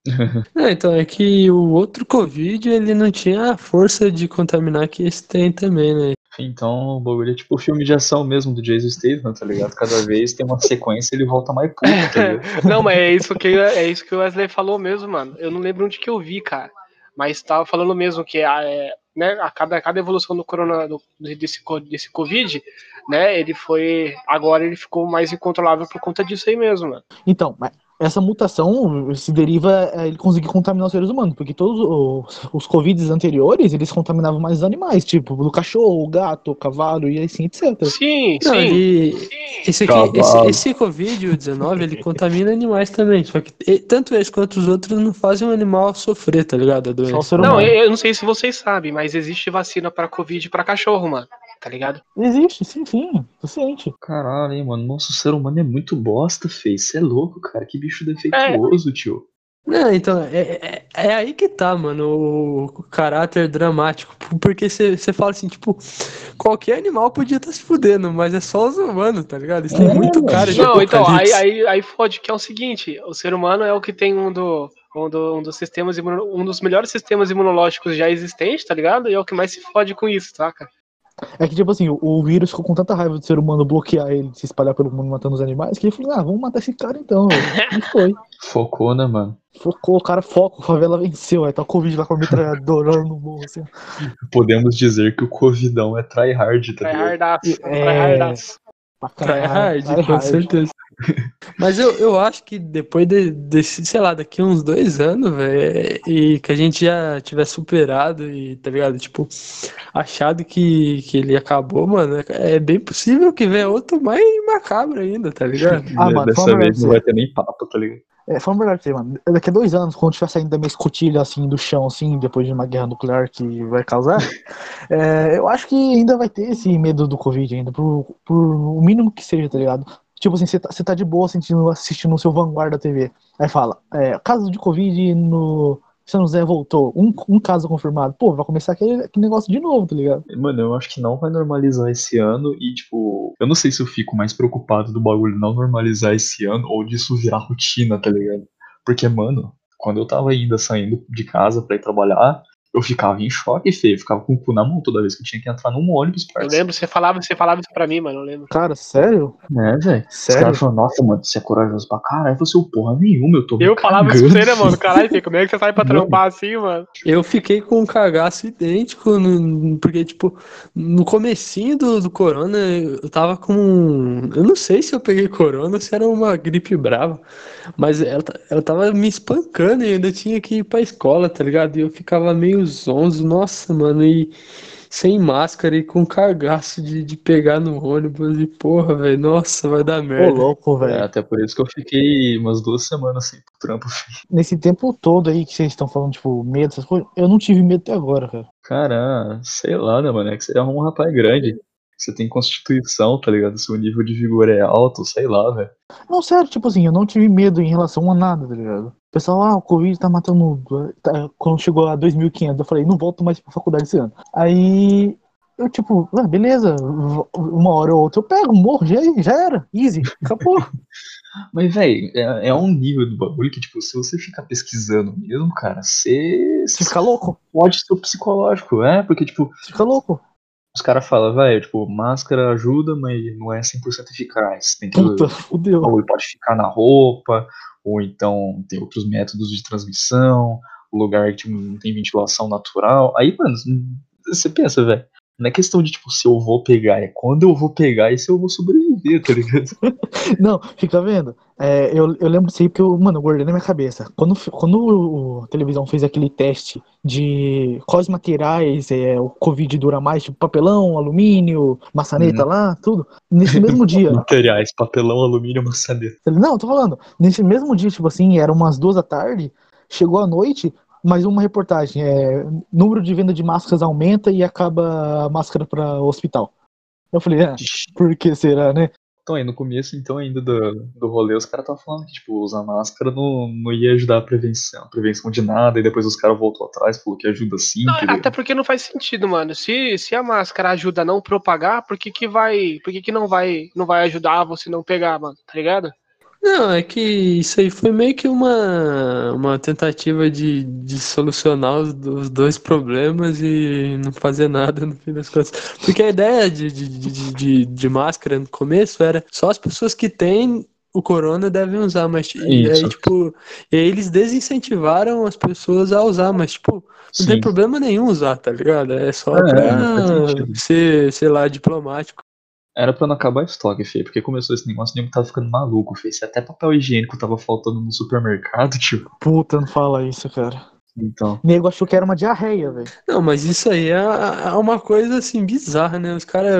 É, *laughs* então é que o outro Covid, ele não tinha a força de contaminar que esse tem também, né? Então, o bagulho é tipo o filme de ação mesmo do Jason Statham, tá ligado? Cada vez tem uma sequência ele volta mais puto, tá ligado? *laughs* Não, mas é isso que é isso que o Wesley falou mesmo, mano. Eu não lembro onde que eu vi, cara. Mas tava falando mesmo que a, é, né, a cada, a cada evolução do corona do, desse, desse Covid, né, ele foi. Agora ele ficou mais incontrolável por conta disso aí mesmo, mano. Então, mas essa mutação se deriva a ele conseguir contaminar os seres humanos, porque todos os, os Covids anteriores, eles contaminavam mais os animais, tipo o cachorro, o gato, o cavalo e assim, etc. Sim, Não, sim. ele, esse, aqui, esse, esse Covid, o 19, ele contamina animais também. Só que tanto esse quanto os outros não fazem o animal sofrer, tá ligado? A doença. Não, eu não sei se vocês sabem, mas existe vacina pra Covid pra cachorro, mano. Tá ligado? Existe, sim, sim, tô ciente. Caralho, hein, mano. Nosso ser humano é muito bosta, fei. Você é louco, cara. Que bicho defeituoso, tio. Não, então, é, é, é aí que tá, mano, o, o caráter dramático. Porque você fala assim, tipo, qualquer animal podia estar se fudendo, mas é só os humanos, tá ligado? Isso tem É, muito cara de Não, então, aí, aí, aí fode que é o seguinte, o ser humano é o que tem um, do, um, do- um dos sistemas imuno- um dos melhores sistemas imunológicos já existentes, tá ligado? E é o que mais se fode com isso, saca? É que, tipo assim, o, o vírus ficou com tanta raiva do ser humano bloquear ele, de se espalhar pelo mundo matando os animais, que ele falou, ah, vamos matar esse cara então, velho. E foi. Focou, né, mano? Focou, o cara foca, a favela venceu, aí tá o Covid lá com a metralhadora no morro, assim. Podemos dizer que o Covidão é tryhard, tá ligado? Tryhardaço. É. Tryhardaço. Pra Try caralho, hard, try com certeza. Mas eu, eu acho que depois de, desse, sei lá, daqui uns dois anos, velho, e que a gente já tiver superado e, tá ligado? Tipo, achado que, que ele acabou, mano, é bem possível que venha outro mais macabro ainda, tá ligado? *laughs* Ah, mano, Dessa vamos vez ver. não vai ter nem papo, tá ligado? É, falando a verdade, mano, daqui a dois anos, quando tiver saindo da minha escotilha, assim, do chão, assim, depois de uma guerra nuclear que vai causar, *laughs* é, eu acho que ainda vai ter esse medo do Covid ainda, por, por o mínimo que seja, tá ligado? Tipo assim, você tá, tá de boa sentindo, assistindo o seu Vanguarda TV. Aí fala, é, caso de Covid no São José voltou, um, um caso confirmado. Pô, vai começar aquele, aquele negócio de novo, tá ligado? Mano, eu acho que não vai normalizar esse ano e, tipo, eu não sei se eu fico mais preocupado do bagulho não normalizar esse ano ou disso virar rotina, tá ligado? Porque, mano, quando eu tava ainda saindo de casa pra ir trabalhar, eu ficava em choque, feio. Eu ficava com o cu na mão toda vez que eu tinha que entrar num ônibus, Eu parça. lembro, você falava, você falava isso pra mim, mano, eu lembro. Cara, sério? Né, velho? Os Sério? caras falam, nossa, mano, você é corajoso pra caralho. Você, o porra nenhuma, eu tô Eu falava isso pra você, né, cagando, mano? Caralho, filho, como é que você sai pra trampar assim, mano? Eu fiquei com um cagaço idêntico, no- porque, tipo, no comecinho do, do corona, eu tava com. Eu não sei se eu peguei corona ou se era uma gripe brava, mas ela, ela tava me espancando e eu ainda tinha que ir pra escola, tá ligado? E eu ficava meio zonzo, nossa, mano, e sem máscara e com cagaço de, de pegar no ônibus e porra, velho, nossa, vai dar Ô, merda. louco, É, velho. até por isso que eu fiquei umas duas semanas sem pro trampo. *laughs* filho. Nesse tempo todo aí que vocês estão falando, tipo, medo, essas coisas, eu não tive medo até agora, cara. Cara, sei lá, né, mano? É que você é um rapaz grande. Você tem constituição, tá ligado? Seu nível de vigor é alto, sei lá, velho. Não, sério, tipo assim, eu não tive medo em relação a nada, tá ligado? O pessoal, ah, o Covid tá matando. tá- quando chegou a 2.500, eu falei, não volto mais pra faculdade esse ano. Aí, eu, tipo, ah, beleza, uma hora ou outra eu pego, morro, já, já era, easy, acabou. *laughs* Mas, velho, é, é um nível do bagulho que, tipo, se você ficar pesquisando mesmo, cara, você. Você fica louco, Pode ser psicológico, é? Porque, tipo, você fica louco. Os caras falam, velho, tipo, máscara ajuda, mas não é 100% eficaz. Tem que. Puta, fudeu. Ou ele pode ficar na roupa, ou então tem outros métodos de transmissão, lugar que tipo, não tem ventilação natural. Aí, mano, você pensa, velho, não é questão de, tipo, se eu vou pegar, é quando eu vou pegar e se eu vou sobreviver, tá ligado? *laughs* Não, fica vendo. É, eu, eu lembro disso aí porque, eu, mano, eu guardei na minha cabeça. Quando, quando a televisão fez aquele teste de quais materiais é, o Covid dura mais, tipo papelão, alumínio, maçaneta lá, tudo. Nesse mesmo dia. *laughs* Materiais, papelão, alumínio, maçaneta. Não, tô falando. Nesse mesmo dia, tipo assim, era umas duas da tarde, chegou a noite, mais uma reportagem. É, número de venda de máscaras aumenta e acaba a máscara para hospital. Eu falei, ah, por que será, né? Então, aí no começo, então, ainda do, do rolê, os caras estavam falando que, tipo, usar máscara não, não ia ajudar a prevenção, prevenção de nada, e depois os caras voltou atrás, falou que ajuda sim, Não, entendeu? até porque não faz sentido, mano. Se, se a máscara ajuda a não propagar, por que que vai, por que que não vai, não vai ajudar você não pegar, mano? Tá ligado? Não, é que isso aí foi meio que uma, uma tentativa de, de solucionar os, os dois problemas e não fazer nada no fim das contas. Porque a ideia de, de, de, de, de máscara no começo era só as pessoas que têm o corona devem usar, mas e aí, tipo, e aí eles desincentivaram as pessoas a usar, mas, tipo, não Sim. tem problema nenhum usar, tá ligado? É só É, pra sentido. ser, sei lá, diplomático. Era pra não acabar estoque, feio, porque começou esse negócio, o nego tava ficando maluco, feio. Se até papel higiênico tava faltando no supermercado, *laughs* tio. Puta, não fala isso, cara. Então. O nego achou que era uma diarreia, velho. Não, mas isso aí é, é uma coisa assim bizarra, né? Os caras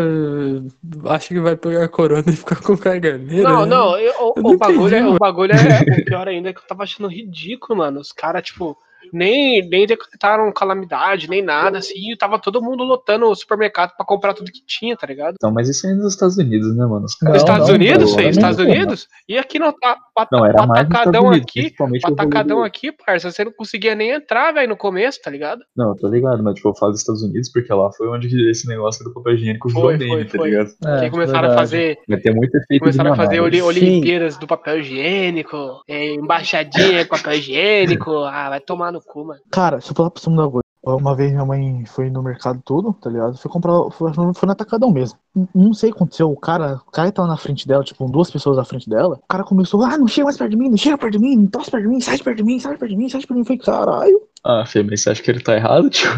acham que vai pegar corona e ficar com caganeira. Não, né? não, eu- o, Eu o não bagulho, entendi, é, o bagulho é o pior ainda é que eu tava achando ridículo, mano. Os caras, tipo, nem, nem decretaram calamidade, nem nada, assim, e tava todo mundo lotando o supermercado pra comprar tudo que tinha, tá ligado? Então, mas isso aí é nos Estados Unidos, né, mano? Os Não, caras- Nos Estados não, Unidos, pô, fez, não, Estados não. Unidos, e aqui no pa- pa- Não, era mais patacadão aqui, principalmente o rolê patacadão do- aqui, parça, você não conseguia nem entrar, velho, no começo, tá ligado? Não, eu tô ligado, mas tipo, eu falo dos Estados Unidos porque lá foi onde esse negócio do papel higiênico virou Foi, meme, foi, tá ligado? É, que começaram a fazer Vai ter muito efeito Começaram a fazer Sim. Olimpíadas do papel higiênico, é, embaixadinha com papel higiênico. Ah, vai tomar no cu, mano. Cara, deixa eu falar pra você uma coisa. Uma vez minha mãe foi no mercado todo, tá ligado? Foi comprar. Foi, foi no atacadão mesmo. Não sei o que aconteceu. O cara, o cara tava na frente dela, tipo, duas pessoas na frente dela. O cara começou, ah, não chega mais perto de mim, não chega perto de mim, não tosse perto de mim, sai de perto de mim, sai de perto de mim, sai de perto de mim. Eu falei, caralho. Ah, Fê, mas você acha que ele tá errado, *laughs* tio?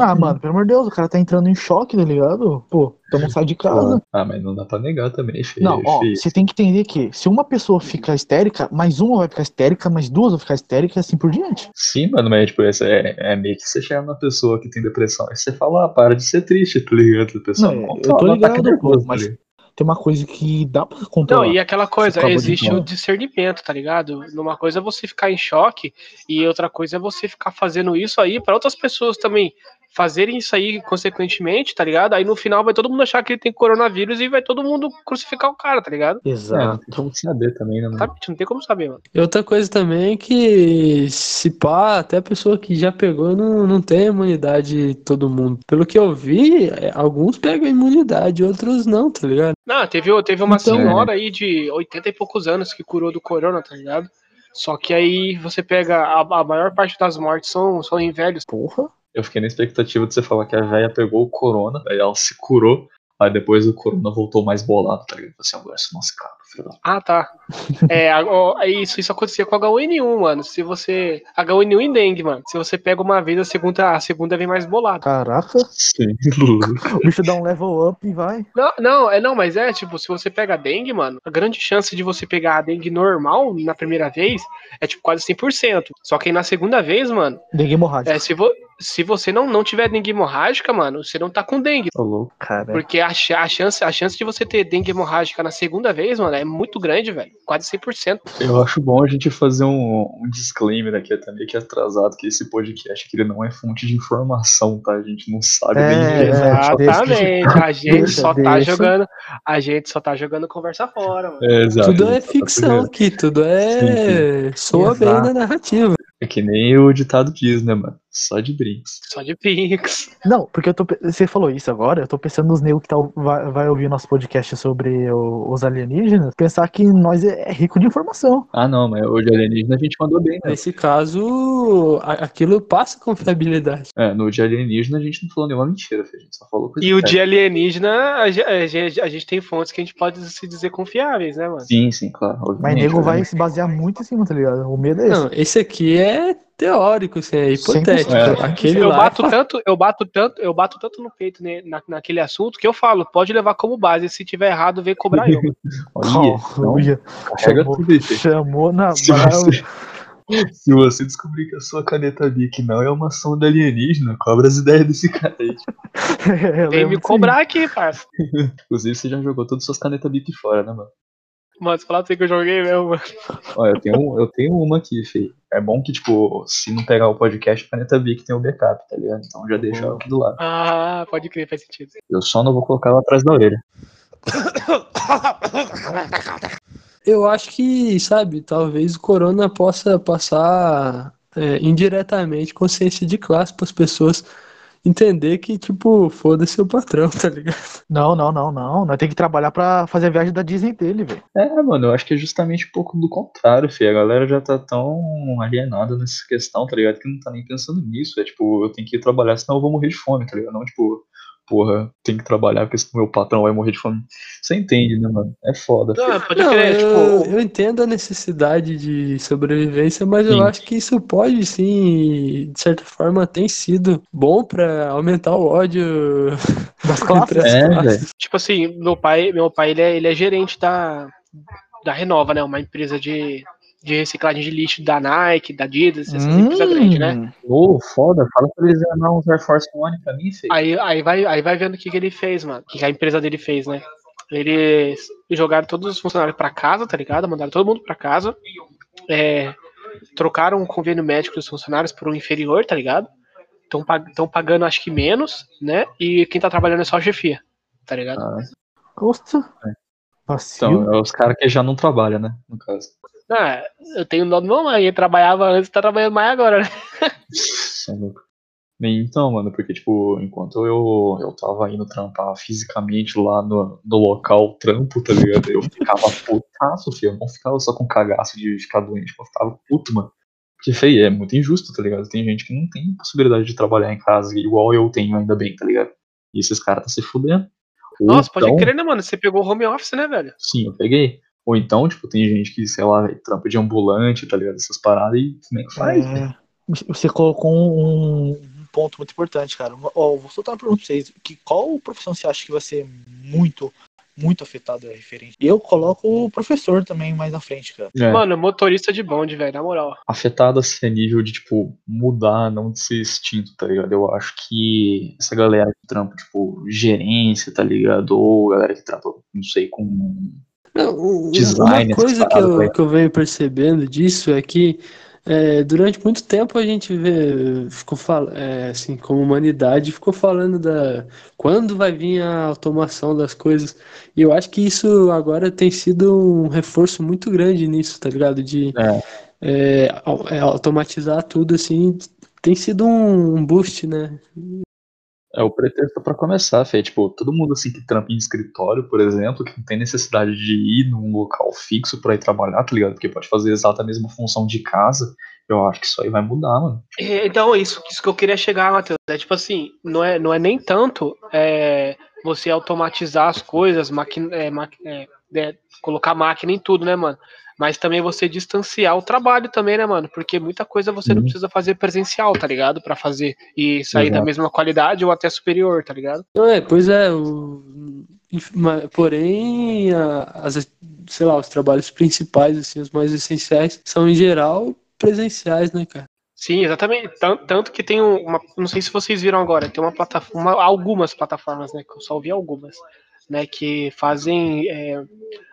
Ah, mano, pelo amor de Deus, o cara tá entrando em choque, tá ligado? Pô, então não sai de casa. Ah, mas não dá pra negar também, Fê. Não, ó, Fê. você tem que entender que se uma pessoa fica histérica, mais uma vai ficar histérica, mais duas vão ficar histéricas e assim por diante. Sim, mano, mas tipo, é, é meio que você chega numa pessoa que tem depressão e você fala, ah, para de ser triste, tá ligado? A pessoa Não, não, eu tô um ataque ligado, pô, mas- tá ligado? Tem uma coisa que dá pra Não, controlar. e aquela coisa, existe o discernimento, tá ligado? Numa coisa é você ficar em choque e outra coisa é você ficar fazendo isso aí pra outras pessoas também fazerem isso aí consequentemente, tá ligado? Aí no final vai todo mundo achar que ele tem coronavírus e vai todo mundo crucificar o cara, tá ligado? É, não Exato. tem como saber também, né, mano? Sabe? Não tem como saber, mano. E outra coisa também é que se pá, até a pessoa que já pegou não, não tem imunidade todo mundo. Pelo que eu vi, é, alguns pegam imunidade, outros não, tá ligado? Não, teve, teve uma Então- senhora aí de 80 e poucos anos que curou do corona, tá ligado? Só que aí você pega a, a maior parte das mortes são, são em velhos. Porra. Eu fiquei na expectativa de você falar que a véia pegou o corona, aí ela se curou, aí depois o corona voltou mais bolado, tá ligado? Assim, agora isso não se cara, filho da Ah, tá. É, é isso, isso acontecia com H1N1, mano. Se você. H1N1 e dengue, mano. Se você pega uma vez, a segunda, a segunda vem mais bolada. Caraca, Sim. o bicho dá um level up e vai. Não, não, é não, mas é tipo, se você pega a dengue, mano, a grande chance de você pegar a dengue normal na primeira vez é tipo quase 100%. Só que aí na segunda vez, mano, Dengue hemorrágica. é, se, vo, se você não, não tiver dengue hemorrágica, mano, você não tá com dengue. Louco. Cara, Porque a, a chance, a chance de você ter dengue hemorrágica na segunda vez, mano, é muito grande, velho. Quase 100%. Eu acho bom a gente fazer um, um disclaimer aqui, até meio que atrasado, que esse podcast que ele não é fonte de informação, tá? A gente não sabe É, nem é, Exatamente. A gente deixa, só tá deixa. jogando. A gente só tá jogando conversa fora, mano. É, exato. Tudo é tá ficção aqui, tudo é. soa bem Exato. na narrativa. É que nem o ditado diz, né, mano? Só de brinks. Só de Pinks. *laughs* Não, porque eu tô. Você falou isso agora, eu tô pensando nos negros que tá, vai, vai ouvir nosso podcast sobre o- os alienígenas, pensar que nós é, é rico de informação. Ah, não, mas o de alienígena a gente mandou bem, né? Nesse caso, a- aquilo passa confiabilidade. É, no de alienígena a gente não falou nenhuma mentira, filho. a gente só falou coisa E o de alienígena, a ge- a gente, a gente tem fontes que a gente pode se dizer confiáveis, né, mano? Sim, sim, claro. Mas nego vai se basear muito em cima, tá ligado? O medo é esse. Não, esse aqui é teórico, assim, é hipotético. 100%. Aquele Eu lá bato é fa- tanto, eu bato tanto, eu bato tanto no peito né, na, naquele assunto que eu falo, pode levar como base. Se tiver errado, vem cobrar eu. *laughs* Olha, então, Olha, chamou, chamou na você, se você descobrir que a sua caneta Bic não é uma sonda alienígena, cobra as ideias desse cara aí. *laughs* É, Vem me cobrar aqui, parça. Inclusive, você já jogou todas as suas canetas Bic fora, né, mano? Mano, se falar pra você que eu joguei mesmo, mano. Olha, eu tenho, eu tenho uma aqui, Fê. É bom que, tipo, se não pegar o podcast, a caneta Bic tem o backup, tá ligado? Então já deixa ela aqui do lado. Ah, pode crer, faz sentido. Eu só não vou colocar ela atrás da orelha. Eu acho que, sabe, talvez o corona possa passar é, indiretamente consciência de classe para as pessoas entender que, tipo, foda-se o patrão, tá ligado? Não, não, não, não. Nós tem que trabalhar pra fazer a viagem da Disney dele, velho. É, mano, eu acho que é justamente um pouco do contrário, Fê. A galera já tá tão alienada nessa questão, tá ligado? Que não tá nem pensando nisso. É tipo, eu tenho que ir trabalhar, senão eu vou morrer de fome, tá ligado? Não, tipo, porra, tem que trabalhar porque senão meu patrão vai morrer de fome. Você entende, né, mano? É foda. Não, pode Não, crer, eu, tipo, eu entendo a necessidade de sobrevivência, mas eu Sim. acho que isso pode, sim, de certa forma, tem sido bom para aumentar o ódio *laughs* Das *laughs* classes. as É, classes. tipo assim, meu pai, meu pai ele é, ele é gerente da, da Renova, né? Uma empresa de, de reciclagem de lixo da Nike, da Adidas, essas empresas grandes, né? Hum, Ô, foda, fala pra eles armar uns Air Force One pra mim, Fê. Aí, aí, vai, aí vai vendo o que, que ele fez, mano. O que, que a empresa dele fez, né? Eles jogaram todos os funcionários pra casa, tá ligado? Mandaram todo mundo pra casa. É, trocaram o convênio médico dos funcionários por um inferior, tá ligado? Estão pagando, acho que menos, né? E quem tá trabalhando é só a chefia, tá ligado? Ah, Nossa. É. Então, é os caras que já não trabalham, né? No caso. Ah, eu tenho nome do meu mãe, ele trabalhava antes, tá trabalhando mais agora, né? É louco. Então, mano, porque, tipo, enquanto eu, eu tava indo trampar fisicamente lá no, no local trampo, tá ligado? Eu ficava putaço, filho. Eu não ficava só com cagaço de ficar doente, eu ficava puto, mano. Porque, feio, é muito injusto, tá ligado? Tem gente que não tem possibilidade de trabalhar em casa, igual eu tenho, ainda bem, tá ligado? E esses caras tá se fudendo. Nossa, pode então- crer, né, mano? Você pegou o home office, né, velho? Sim, eu peguei. Ou então, tipo, tem gente que, sei lá, trampa de ambulante, tá ligado? Essas paradas e como é que faz? É, você colocou um, ponto muito importante, cara. Ó, vou soltar uma pergunta pra vocês. Que, qual profissão você acha que vai ser muito, muito afetada referente? Eu coloco o professor também mais na frente, cara. É, Mano, motorista de bonde, velho, na moral. afetado assim a nível de, tipo, mudar, não de ser extinto, tá ligado? Eu acho que essa galera que trampa, tipo, gerência, tá ligado? Ou galera que trampa, não sei, com. Design, uma coisa que eu, que eu venho percebendo disso é que é, durante muito tempo a gente vê, ficou é, assim, como humanidade, ficou falando da quando vai vir a automação das coisas. E eu acho que isso agora tem sido um reforço muito grande nisso, tá ligado? De É, é, é, automatizar tudo assim, tem sido um boost, né? É o pretexto pra começar, Fê. Tipo, todo mundo assim que trampa em escritório, por exemplo, que não tem necessidade de ir num local fixo pra ir trabalhar, tá ligado? Porque pode fazer exata a mesma função de casa. Eu acho que isso aí vai mudar, mano. É, Então, isso, isso que eu queria chegar, Matheus. É tipo assim, não é, não é nem tanto é, você automatizar as coisas, maqui, é, maqui- é, é, colocar máquina em tudo, né, mano? Mas também você distanciar o trabalho também, né, mano? Porque muita coisa você não Uhum. precisa fazer presencial, tá ligado? Pra fazer e sair da Exato. mesma qualidade ou até superior, tá ligado? Não é, pois é, o, porém, as, sei lá, os trabalhos principais, assim, os mais essenciais, são em geral presenciais, né, cara? Sim, exatamente. Tan- Tanto que tem um- uma. Não sei se vocês viram agora, tem uma plataforma. Algumas plataformas, né? Que eu só vi algumas, né? Que fazem. é,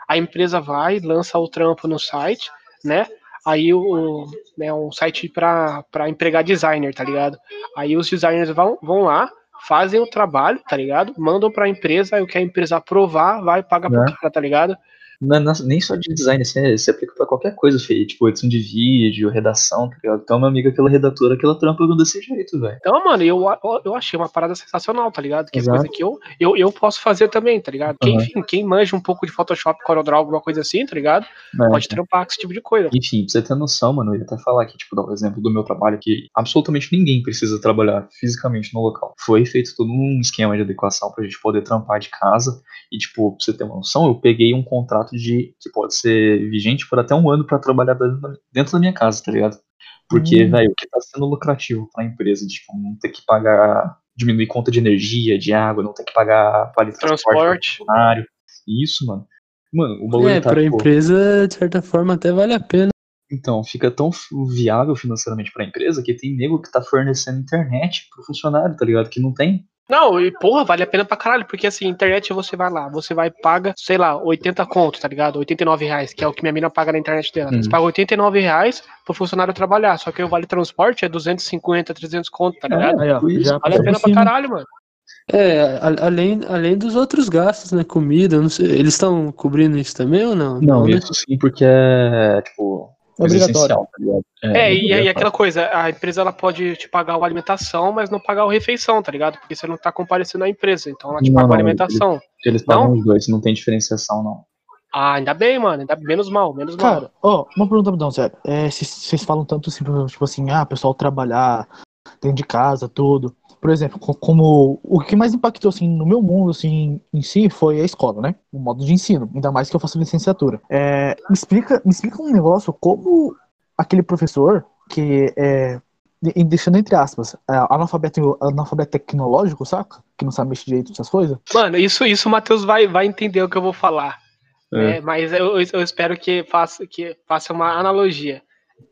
a empresa vai, lança o trampo no site, né? Aí o. né, um site para empregar designer, tá ligado? Aí os designers vão, vão lá, fazem o trabalho, tá ligado? Mandam pra empresa, aí o que a empresa aprovar, vai e paga pro Né? cara, tá ligado? Não é na- nem só de design, assim, se aplica pra qualquer coisa, Fê. Tipo, edição de vídeo, redação, tá ligado? Então, uma amiga, aquela redatora, aquela trampa desse jeito, velho. Então, mano, eu, eu achei uma parada sensacional, tá ligado? Que é Exato. coisa que eu, eu, eu posso fazer também, tá ligado? Quem, Aham. enfim, quem manja um pouco de Photoshop, CorelDRAW, alguma coisa assim, tá ligado? Né? Pode trampar com esse tipo de coisa. Enfim, pra você ter noção, mano, eu ia até falar aqui, tipo, dar um exemplo do meu trabalho, que absolutamente ninguém precisa trabalhar fisicamente no local. Foi feito todo um esquema de adequação pra gente poder trampar de casa. E, tipo, pra você ter uma noção, eu peguei um contrato de que pode ser vigente por até um ano pra trabalhar dentro da, minha casa, tá ligado? Porque, Hum. velho, o que tá sendo lucrativo pra empresa, de, tipo, não ter que pagar, diminuir conta de energia, de água, não ter que pagar vale transporte funcionário. Isso, mano. Mano, o bagulho É, tá, pra tipo, empresa, de certa forma, até vale a pena. então, fica tão viável financeiramente pra empresa que tem nego que tá fornecendo internet pro funcionário, tá ligado? Que não tem. Não, e porra, vale a pena pra caralho, porque assim, internet você vai lá, você vai paga, sei lá, 80 conto, tá ligado? 89 reais, que é o que minha mina paga na internet dela. Hum. Você paga 89 reais pro funcionário trabalhar, só que o vale transporte é 250, 300 conto, tá ligado? Aí, ó, já Vale a pena pra caralho, mano. É, a- além, além dos outros gastos, né? Comida, não sei, eles estão cobrindo isso também ou não? Não, né? isso sim, porque é, tipo, essencial, tá ligado? É, e aquela coisa, a empresa ela pode te pagar a alimentação, mas não pagar a refeição, tá ligado? Porque você não tá comparecendo à empresa, então ela te Não, paga a não, alimentação. Eles pagam os dois, não tem diferenciação, não. Ah, ainda bem, mano, ainda menos mal, menos mal. Cara, ó, uma pergunta rapidão, sério. É, vocês vocês falam tanto assim, tipo assim, ah, pessoal trabalhar dentro de casa, tudo. Por exemplo, co- como o que mais impactou assim no meu mundo assim em si foi a escola, né? O modo de ensino, ainda mais que eu faço licenciatura. É, me explica, me explica um negócio como aquele professor que é de- deixando entre aspas, é, analfabeto, analfabeto tecnológico, saca? Que não sabe mexer direito nessas coisas. Mano, isso, isso o Matheus vai, vai entender o que eu vou falar. É. né? Mas eu, eu espero que faça, que faça uma analogia.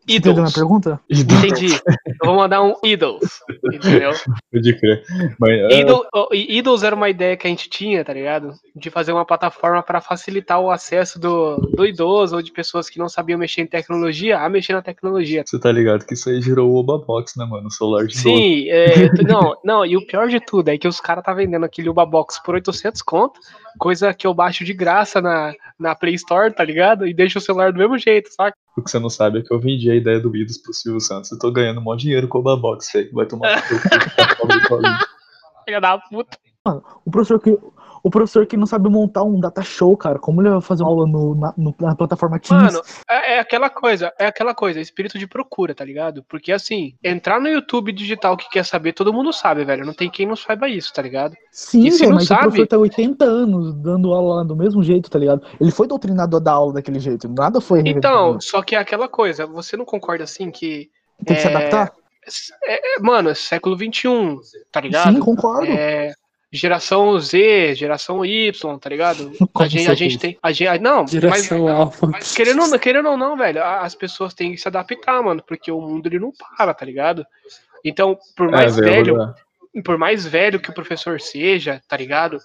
Entendeu Idols. pergunta? Entendi. Eu vou mandar um Idols. Entendeu? Pode crer. Mas, é, Idol, e Idols era uma ideia que a gente tinha, tá ligado? De fazer uma plataforma para facilitar o acesso do, do idoso ou de pessoas que não sabiam mexer em tecnologia a mexer na tecnologia. você tá ligado que isso aí gerou o Obabox, né, mano? O celular de. Sim, é, tô- não, não, e o pior de tudo é que os caras tá vendendo aquele Uba Box por 800 conto, coisa que eu baixo de graça na, na Play Store, tá ligado? E deixo o celular do mesmo jeito, saca? O que você não sabe é que eu vendi a ideia do Windows pro Silvio Santos. Eu tô ganhando mó dinheiro com o Obabox, velho. Vai tomar no teu cu, *laughs* tá. *laughs* Filha da puta. O professor que O professor que não sabe montar um data show, cara, como ele vai fazer uma aula no, na, na plataforma Teams? Mano, é, é aquela coisa, é aquela coisa, espírito de procura, tá ligado? Porque assim, entrar no YouTube digital que quer saber, todo mundo sabe, velho. Não tem quem não saiba isso, tá ligado? Sim, e se velho, não mas sabe- o professor tá 80 anos dando aula lá do mesmo jeito, tá ligado? Ele foi doutrinado a dar aula daquele jeito, nada foi Então, só que é aquela coisa, você não concorda assim que. tem que se é, adaptar? é- é- mano, é século XXI, tá ligado? Sim, concordo. É, geração Z, geração Y, tá ligado? *laughs* A gente, a gente tem. A gente, não, mas, Geração alfa. mas querendo, ou- querendo ou não, velho, as pessoas têm que se adaptar, mano, porque o mundo ele não para, tá ligado? Então, por mais É, velho, velho, por mais velho que o professor seja, tá ligado?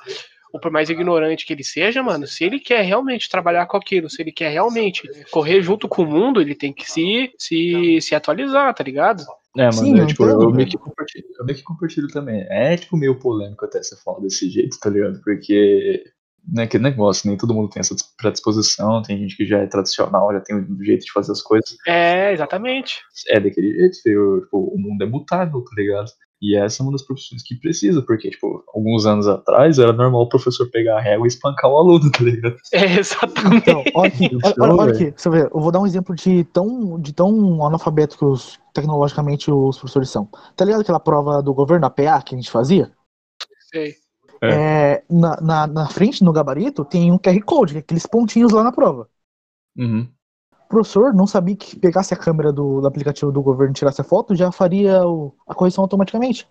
Ou por mais ignorante que ele seja, mano, se ele quer realmente trabalhar com aquilo, se ele quer realmente correr junto com o mundo, ele tem que se, se, se atualizar, tá ligado? É, mano, Sim, é, eu tipo, eu, meio que compartilho, meio que compartilho também. É, tipo, meio polêmico até você falar desse jeito, tá ligado? Porque, né, que negócio, nem todo mundo tem essa dis- predisposição, tem gente que já é tradicional, já tem um jeito de fazer as coisas. É, exatamente. É daquele jeito, tipo, o mundo é mutável, tá ligado? E essa é uma das profissões que precisa, porque, tipo, alguns anos atrás era normal o professor pegar a régua e espancar o aluno, *laughs* tá ligado? É, exatamente. Então, olha aqui, olha, olha- olha aqui, você vê, eu vou dar um exemplo de tão, de tão analfabeto que os, tecnologicamente os professores são. Tá ligado aquela prova do governo, a PA, que a gente fazia? Sei. É. É, na, na, na frente, no gabarito, tem um QR Code, que é aqueles pontinhos lá na prova. Uhum. O professor não sabia que pegasse a câmera do, do aplicativo do governo e tirasse a foto, já faria o- a correção automaticamente.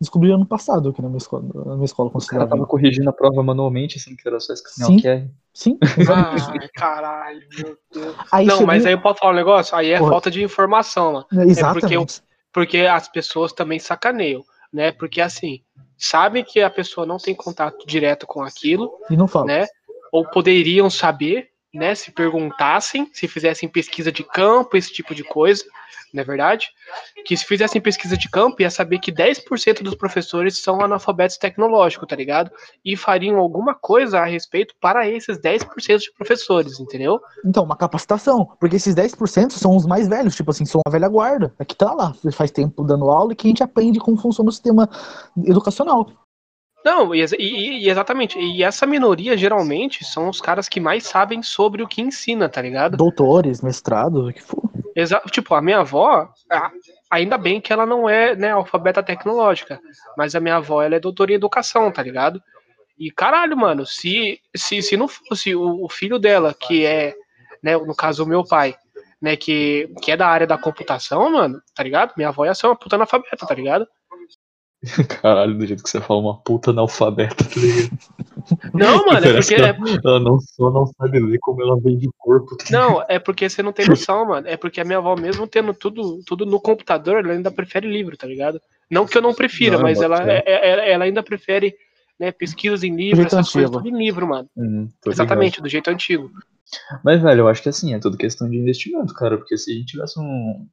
Descobri ano passado aqui na minha escola, na minha escola O cara tava corrigindo a prova manualmente, assim, que era só escanear Sim. o QR. Sim. *laughs* Ai, caralho, meu Deus. Aí Não, chegou- mas aí eu posso falar um negócio? Aí é Porra. falta de informação, mano. Exatamente. Porque as pessoas também sacaneiam, né? Porque assim, sabem que a pessoa não tem contato direto com aquilo, E não fala. né? Ou poderiam saber, né? Se perguntassem, se fizessem pesquisa de campo, esse tipo de coisa, não é verdade? Que se fizessem pesquisa de campo, ia saber que 10% dos professores são analfabetos tecnológicos, tá ligado? E fariam alguma coisa a respeito para esses 10% de professores, entendeu? Então, uma capacitação. Porque esses 10% são os mais velhos, tipo assim, são a velha guarda. É que tá lá, faz tempo dando aula e que a gente aprende como funciona o sistema educacional. Não, e, e- exatamente. E essa minoria, geralmente, são os caras que mais sabem sobre o que ensina, tá ligado? Doutores, mestrados, o que for. Exa tipo, a minha avó, ainda bem que ela não é né, alfabeta tecnológica, mas a minha avó, ela é doutora em educação, tá ligado? E caralho, mano, se, se, se não fosse o, o filho dela, que é, né, no caso, o meu pai, né, que, que é da área da computação, mano, tá ligado? Minha avó ia ser uma puta analfabeta, tá ligado? *laughs* Caralho, do jeito que você fala, uma puta analfabeta, tá ligado? Não, *laughs* mano, é porque. que ela, ela não só não sabe ler, como ela vem de corpo. tá? Não, é porque você não tem noção, mano. É porque a minha avó, mesmo tendo tudo, tudo no computador, ela ainda prefere livro, tá ligado? Não que eu não prefira, Não, mas ela, fé. é- é- ela ainda prefere né, pesquisas em livro, essas coisas antigo. tudo em livro, mano. Uhum, tô ligado. Exatamente, do jeito antigo. Mas, velho, eu acho que assim, é tudo questão de investimento, cara. Porque se a gente tivesse um.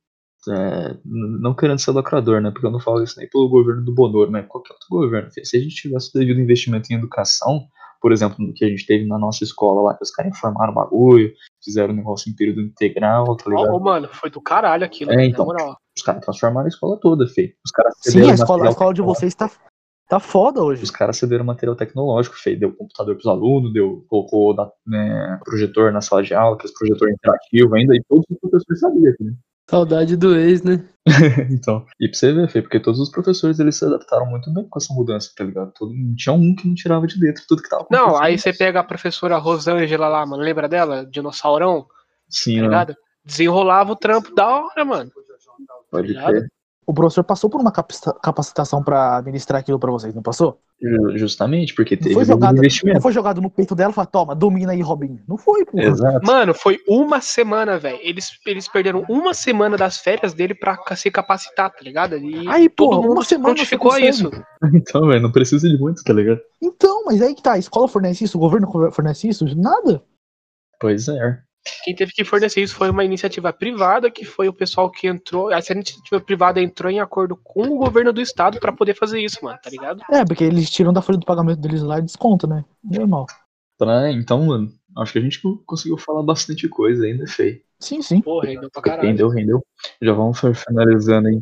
É, não querendo ser lacrador, né? Porque eu não falo isso nem pelo governo do Bonoro, né? Qualquer outro governo. Se a gente tivesse o devido investimento em educação, por exemplo, no que a gente teve na nossa escola lá, que os caras informaram o bagulho, fizeram um negócio em período integral, tá ligado? ô, mano, foi do caralho aquilo, É, né, então. na moral. Os caras transformaram a escola toda, feio. Os caras Sim, cederam a escola, a escola de vocês tá, tá foda hoje. Os caras cederam material tecnológico, feio. Deu computador pros alunos, deu, colocou da- né, projetor na sala de aula, que é projetor interativo ainda, e todos os professores sabiam, né? Saudade do ex, né? *laughs* então, e pra você ver, feio, porque todos os professores eles se adaptaram muito bem com essa mudança, tá ligado? Todo, não tinha um que não tirava de dentro tudo que tava Não, aí você pega a professora Rosângela lá, mano, lembra dela? Dinossaurão, Sim, tá né? ligado? Desenrolava o trampo da hora, mano. pode crer. O professor passou por uma capacita- capacitação pra administrar aquilo pra vocês, não passou? Ju- Justamente, porque Não teve foi, um jogado, não investimento. foi jogado no peito dela e falou, toma, domina aí, Robinho. Não foi, porra. Exato. Mano, foi uma semana, velho. Eles, eles perderam uma semana das férias dele pra se capacitar, tá ligado? E Aí, mundo uma semana prontificou consegue. isso. *laughs* Então, velho, não precisa de muito, tá ligado? Então, mas aí que tá, a escola fornece isso, o governo fornece isso, nada. Pois é. Quem teve que fornecer isso foi uma iniciativa privada, que foi o pessoal que entrou. Essa iniciativa privada entrou em acordo com o governo do estado pra poder fazer isso, mano, tá ligado? É, porque eles tiram da folha do pagamento deles lá e desconta, né? Normal. Pra, então, mano, acho que a gente conseguiu falar bastante coisa ainda, feio. Sim, sim. Porra, rendeu pra caralho. Rendeu, rendeu. Já vamos fi- finalizando aí.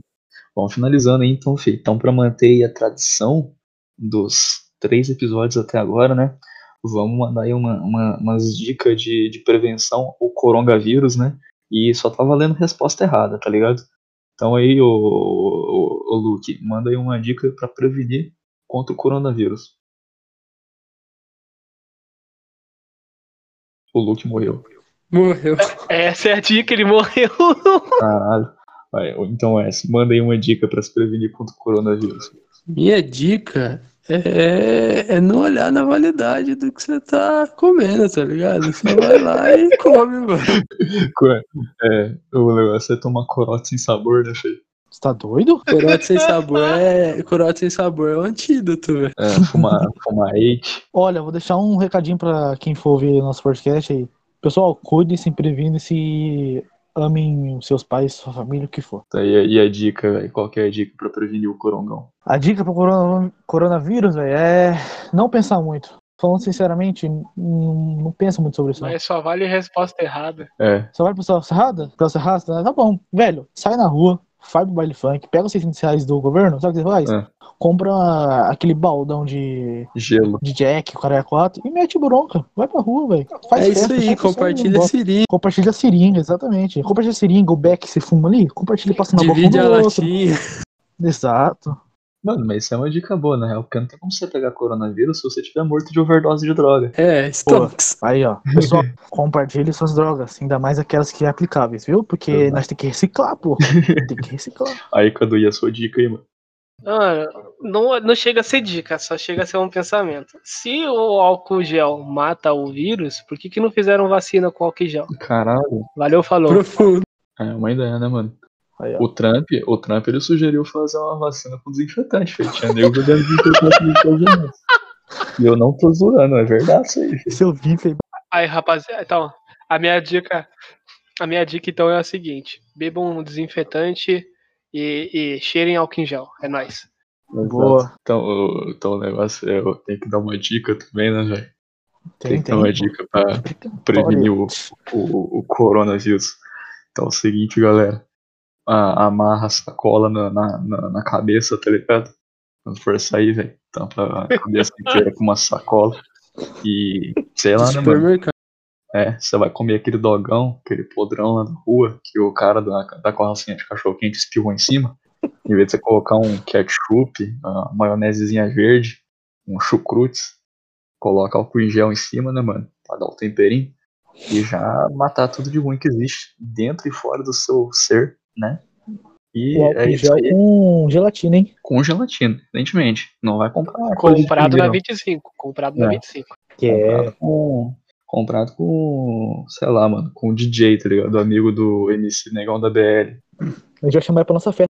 Vamos finalizando aí, então, Fê. Então, para manter aí a tradição dos três episódios até agora, né? Vamos mandar aí uma, uma- umas dicas de, de prevenção ao coronavírus, né? E só tá valendo resposta errada, tá ligado? Então aí, ô, ô, ô Luke, manda aí uma dica pra prevenir contra o coronavírus. O Luke morreu. Morreu. Essa é a dica, ele morreu. Caralho. Vai, então é, manda aí uma dica pra se prevenir contra o coronavírus. Minha dica é, é não olhar na validade do que você tá comendo, tá ligado? Você vai lá e *laughs* come, mano. É, o negócio é tomar corote sem sabor, né, Fê? Você tá doido? Corote sem sabor é. Corote sem sabor é um antídoto, velho. É, fumar, fumar hate. Olha, vou deixar um recadinho pra quem for ouvir nosso podcast aí. Pessoal, cuide-se, previne-se, amem os seus pais, sua família, o que for. Tá, e, a- e a dica, velho? Qual que é a dica pra prevenir o corongão? A dica pro corona- coronavírus, velho, é não pensar muito. Falando sinceramente, não pensa muito sobre isso. Mas só vale resposta errada. É, vai pro Celso errada? Pro Celso errada? Tá bom. Velho, sai na rua, vai pro baile funk, pega os 600 reais do governo, sabe o que você faz? É. Compra aquele baldão de, gelo. de Jack, o cara é 4 e mete bronca. Vai pra rua, velho. Faz É isso festa, aí, sai- sai compartilha esse link, Compartilha a seringa, exatamente. Compartilha a seringa, o beck você fuma ali, compartilha e passa na boca um divide a do outro. latinha. Exato. Mano, mas isso é uma dica boa, na real, porque não tem como você pegar coronavírus se você tiver morto de overdose de droga. É, Stonks. Aí, ó. Pessoal, *laughs* compartilhe suas drogas, ainda mais aquelas que é aplicáveis, viu? Porque Exato. nós tem que reciclar, pô. tem que reciclar. *laughs* Aí, Cadu, e a sua dica aí, mano? Mano, não, não chega a ser dica, só chega a ser um pensamento. Se o álcool gel mata o vírus, por que, que não fizeram vacina com álcool gel? Caralho. Valeu, falou. Profundo. É uma ideia, né, mano? Aí. O Trump, o Trump, ele sugeriu fazer uma vacina com desinfetante. Tinha nego desinfetante. E eu não tô zoando, é verdade isso aí. Se eu vi, falei, Aí, rapaziada, então, a minha dica, a minha dica então é a seguinte: bebam um desinfetante e, e cheirem álcool em gel. É nóis. boa. Então, o- então o negócio é, eu tenho que dar uma dica também, né, velho? Tem, Tem, que dar uma dica pra prevenir o, o, o coronavírus. Então é o seguinte, galera. A- amarra a sacola na, na, na, na cabeça, tá ligado? Quando for sair, velho. Tampa a cabeça inteira com uma sacola. E sei lá, né, mano? É, você vai comer aquele dogão, aquele podrão lá na rua, que o cara da, da carrocinha de cachorro quente espirrou em cima. Em vez de você colocar um ketchup, uma maionesezinha verde, um chucrutes, coloca álcool em gel em cima, né, mano? Pra dar o temperinho. E já matar tudo de ruim que existe dentro e fora do seu ser, né? E O álcool é gel aí. com gelatina, hein? Com gelatina, evidentemente. Não vai comprar Comprado na não. 25. Comprado na É. 25. Que Comprado com. Comprado com. Sei lá, mano. Com o DJ, tá ligado? Do amigo do MC Negão da BL. A gente vai chamar ele pra nossa festa.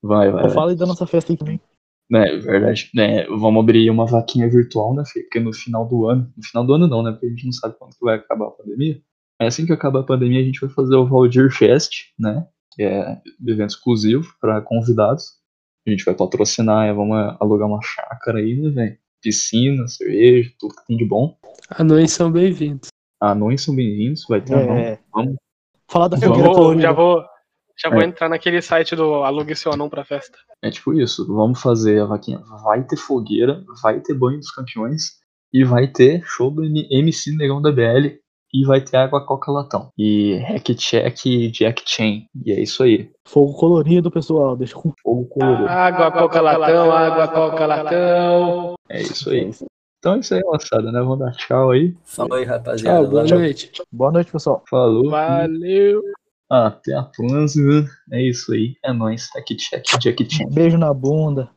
Vai, vai. Falo aí da nossa festa aí também. Né, verdade. Né, vamos abrir uma vaquinha virtual, né, Fê? Porque no final do ano. No final do ano não, né? Porque a gente não sabe quando que vai acabar a pandemia. Mas assim que acabar a pandemia, a gente vai fazer o Valdir Fest, né? Que é evento exclusivo para convidados. A gente vai patrocinar, é, vamos alugar uma chácara aí, né, velho? Piscina, cerveja, tudo que tem de bom. Anões são bem-vindos. Anões são bem-vindos, vai ter anão. É. Vamos. Falar da fogueira vou, já vou, já vou É. entrar naquele site do Alugue Seu Anão pra festa. É tipo isso, vamos fazer a vaquinha. Vai ter fogueira, vai ter banho dos campeões e vai ter show do MC Negão da BL e vai ter água coca latão. E hack check e jack chain. E é isso aí. Fogo colorido, pessoal. Deixa com Fogo colorido. Água, coca, latão, água, coca, latão. É isso aí. Então é isso aí, moçada, né? Vamos dar tchau aí. Falou aí, rapaziada. Tchau, boa Valeu. noite. Boa noite, pessoal. Falou. Valeu. Até a próxima. É isso aí. É nóis. Hack check, jack chain. Beijo na bunda.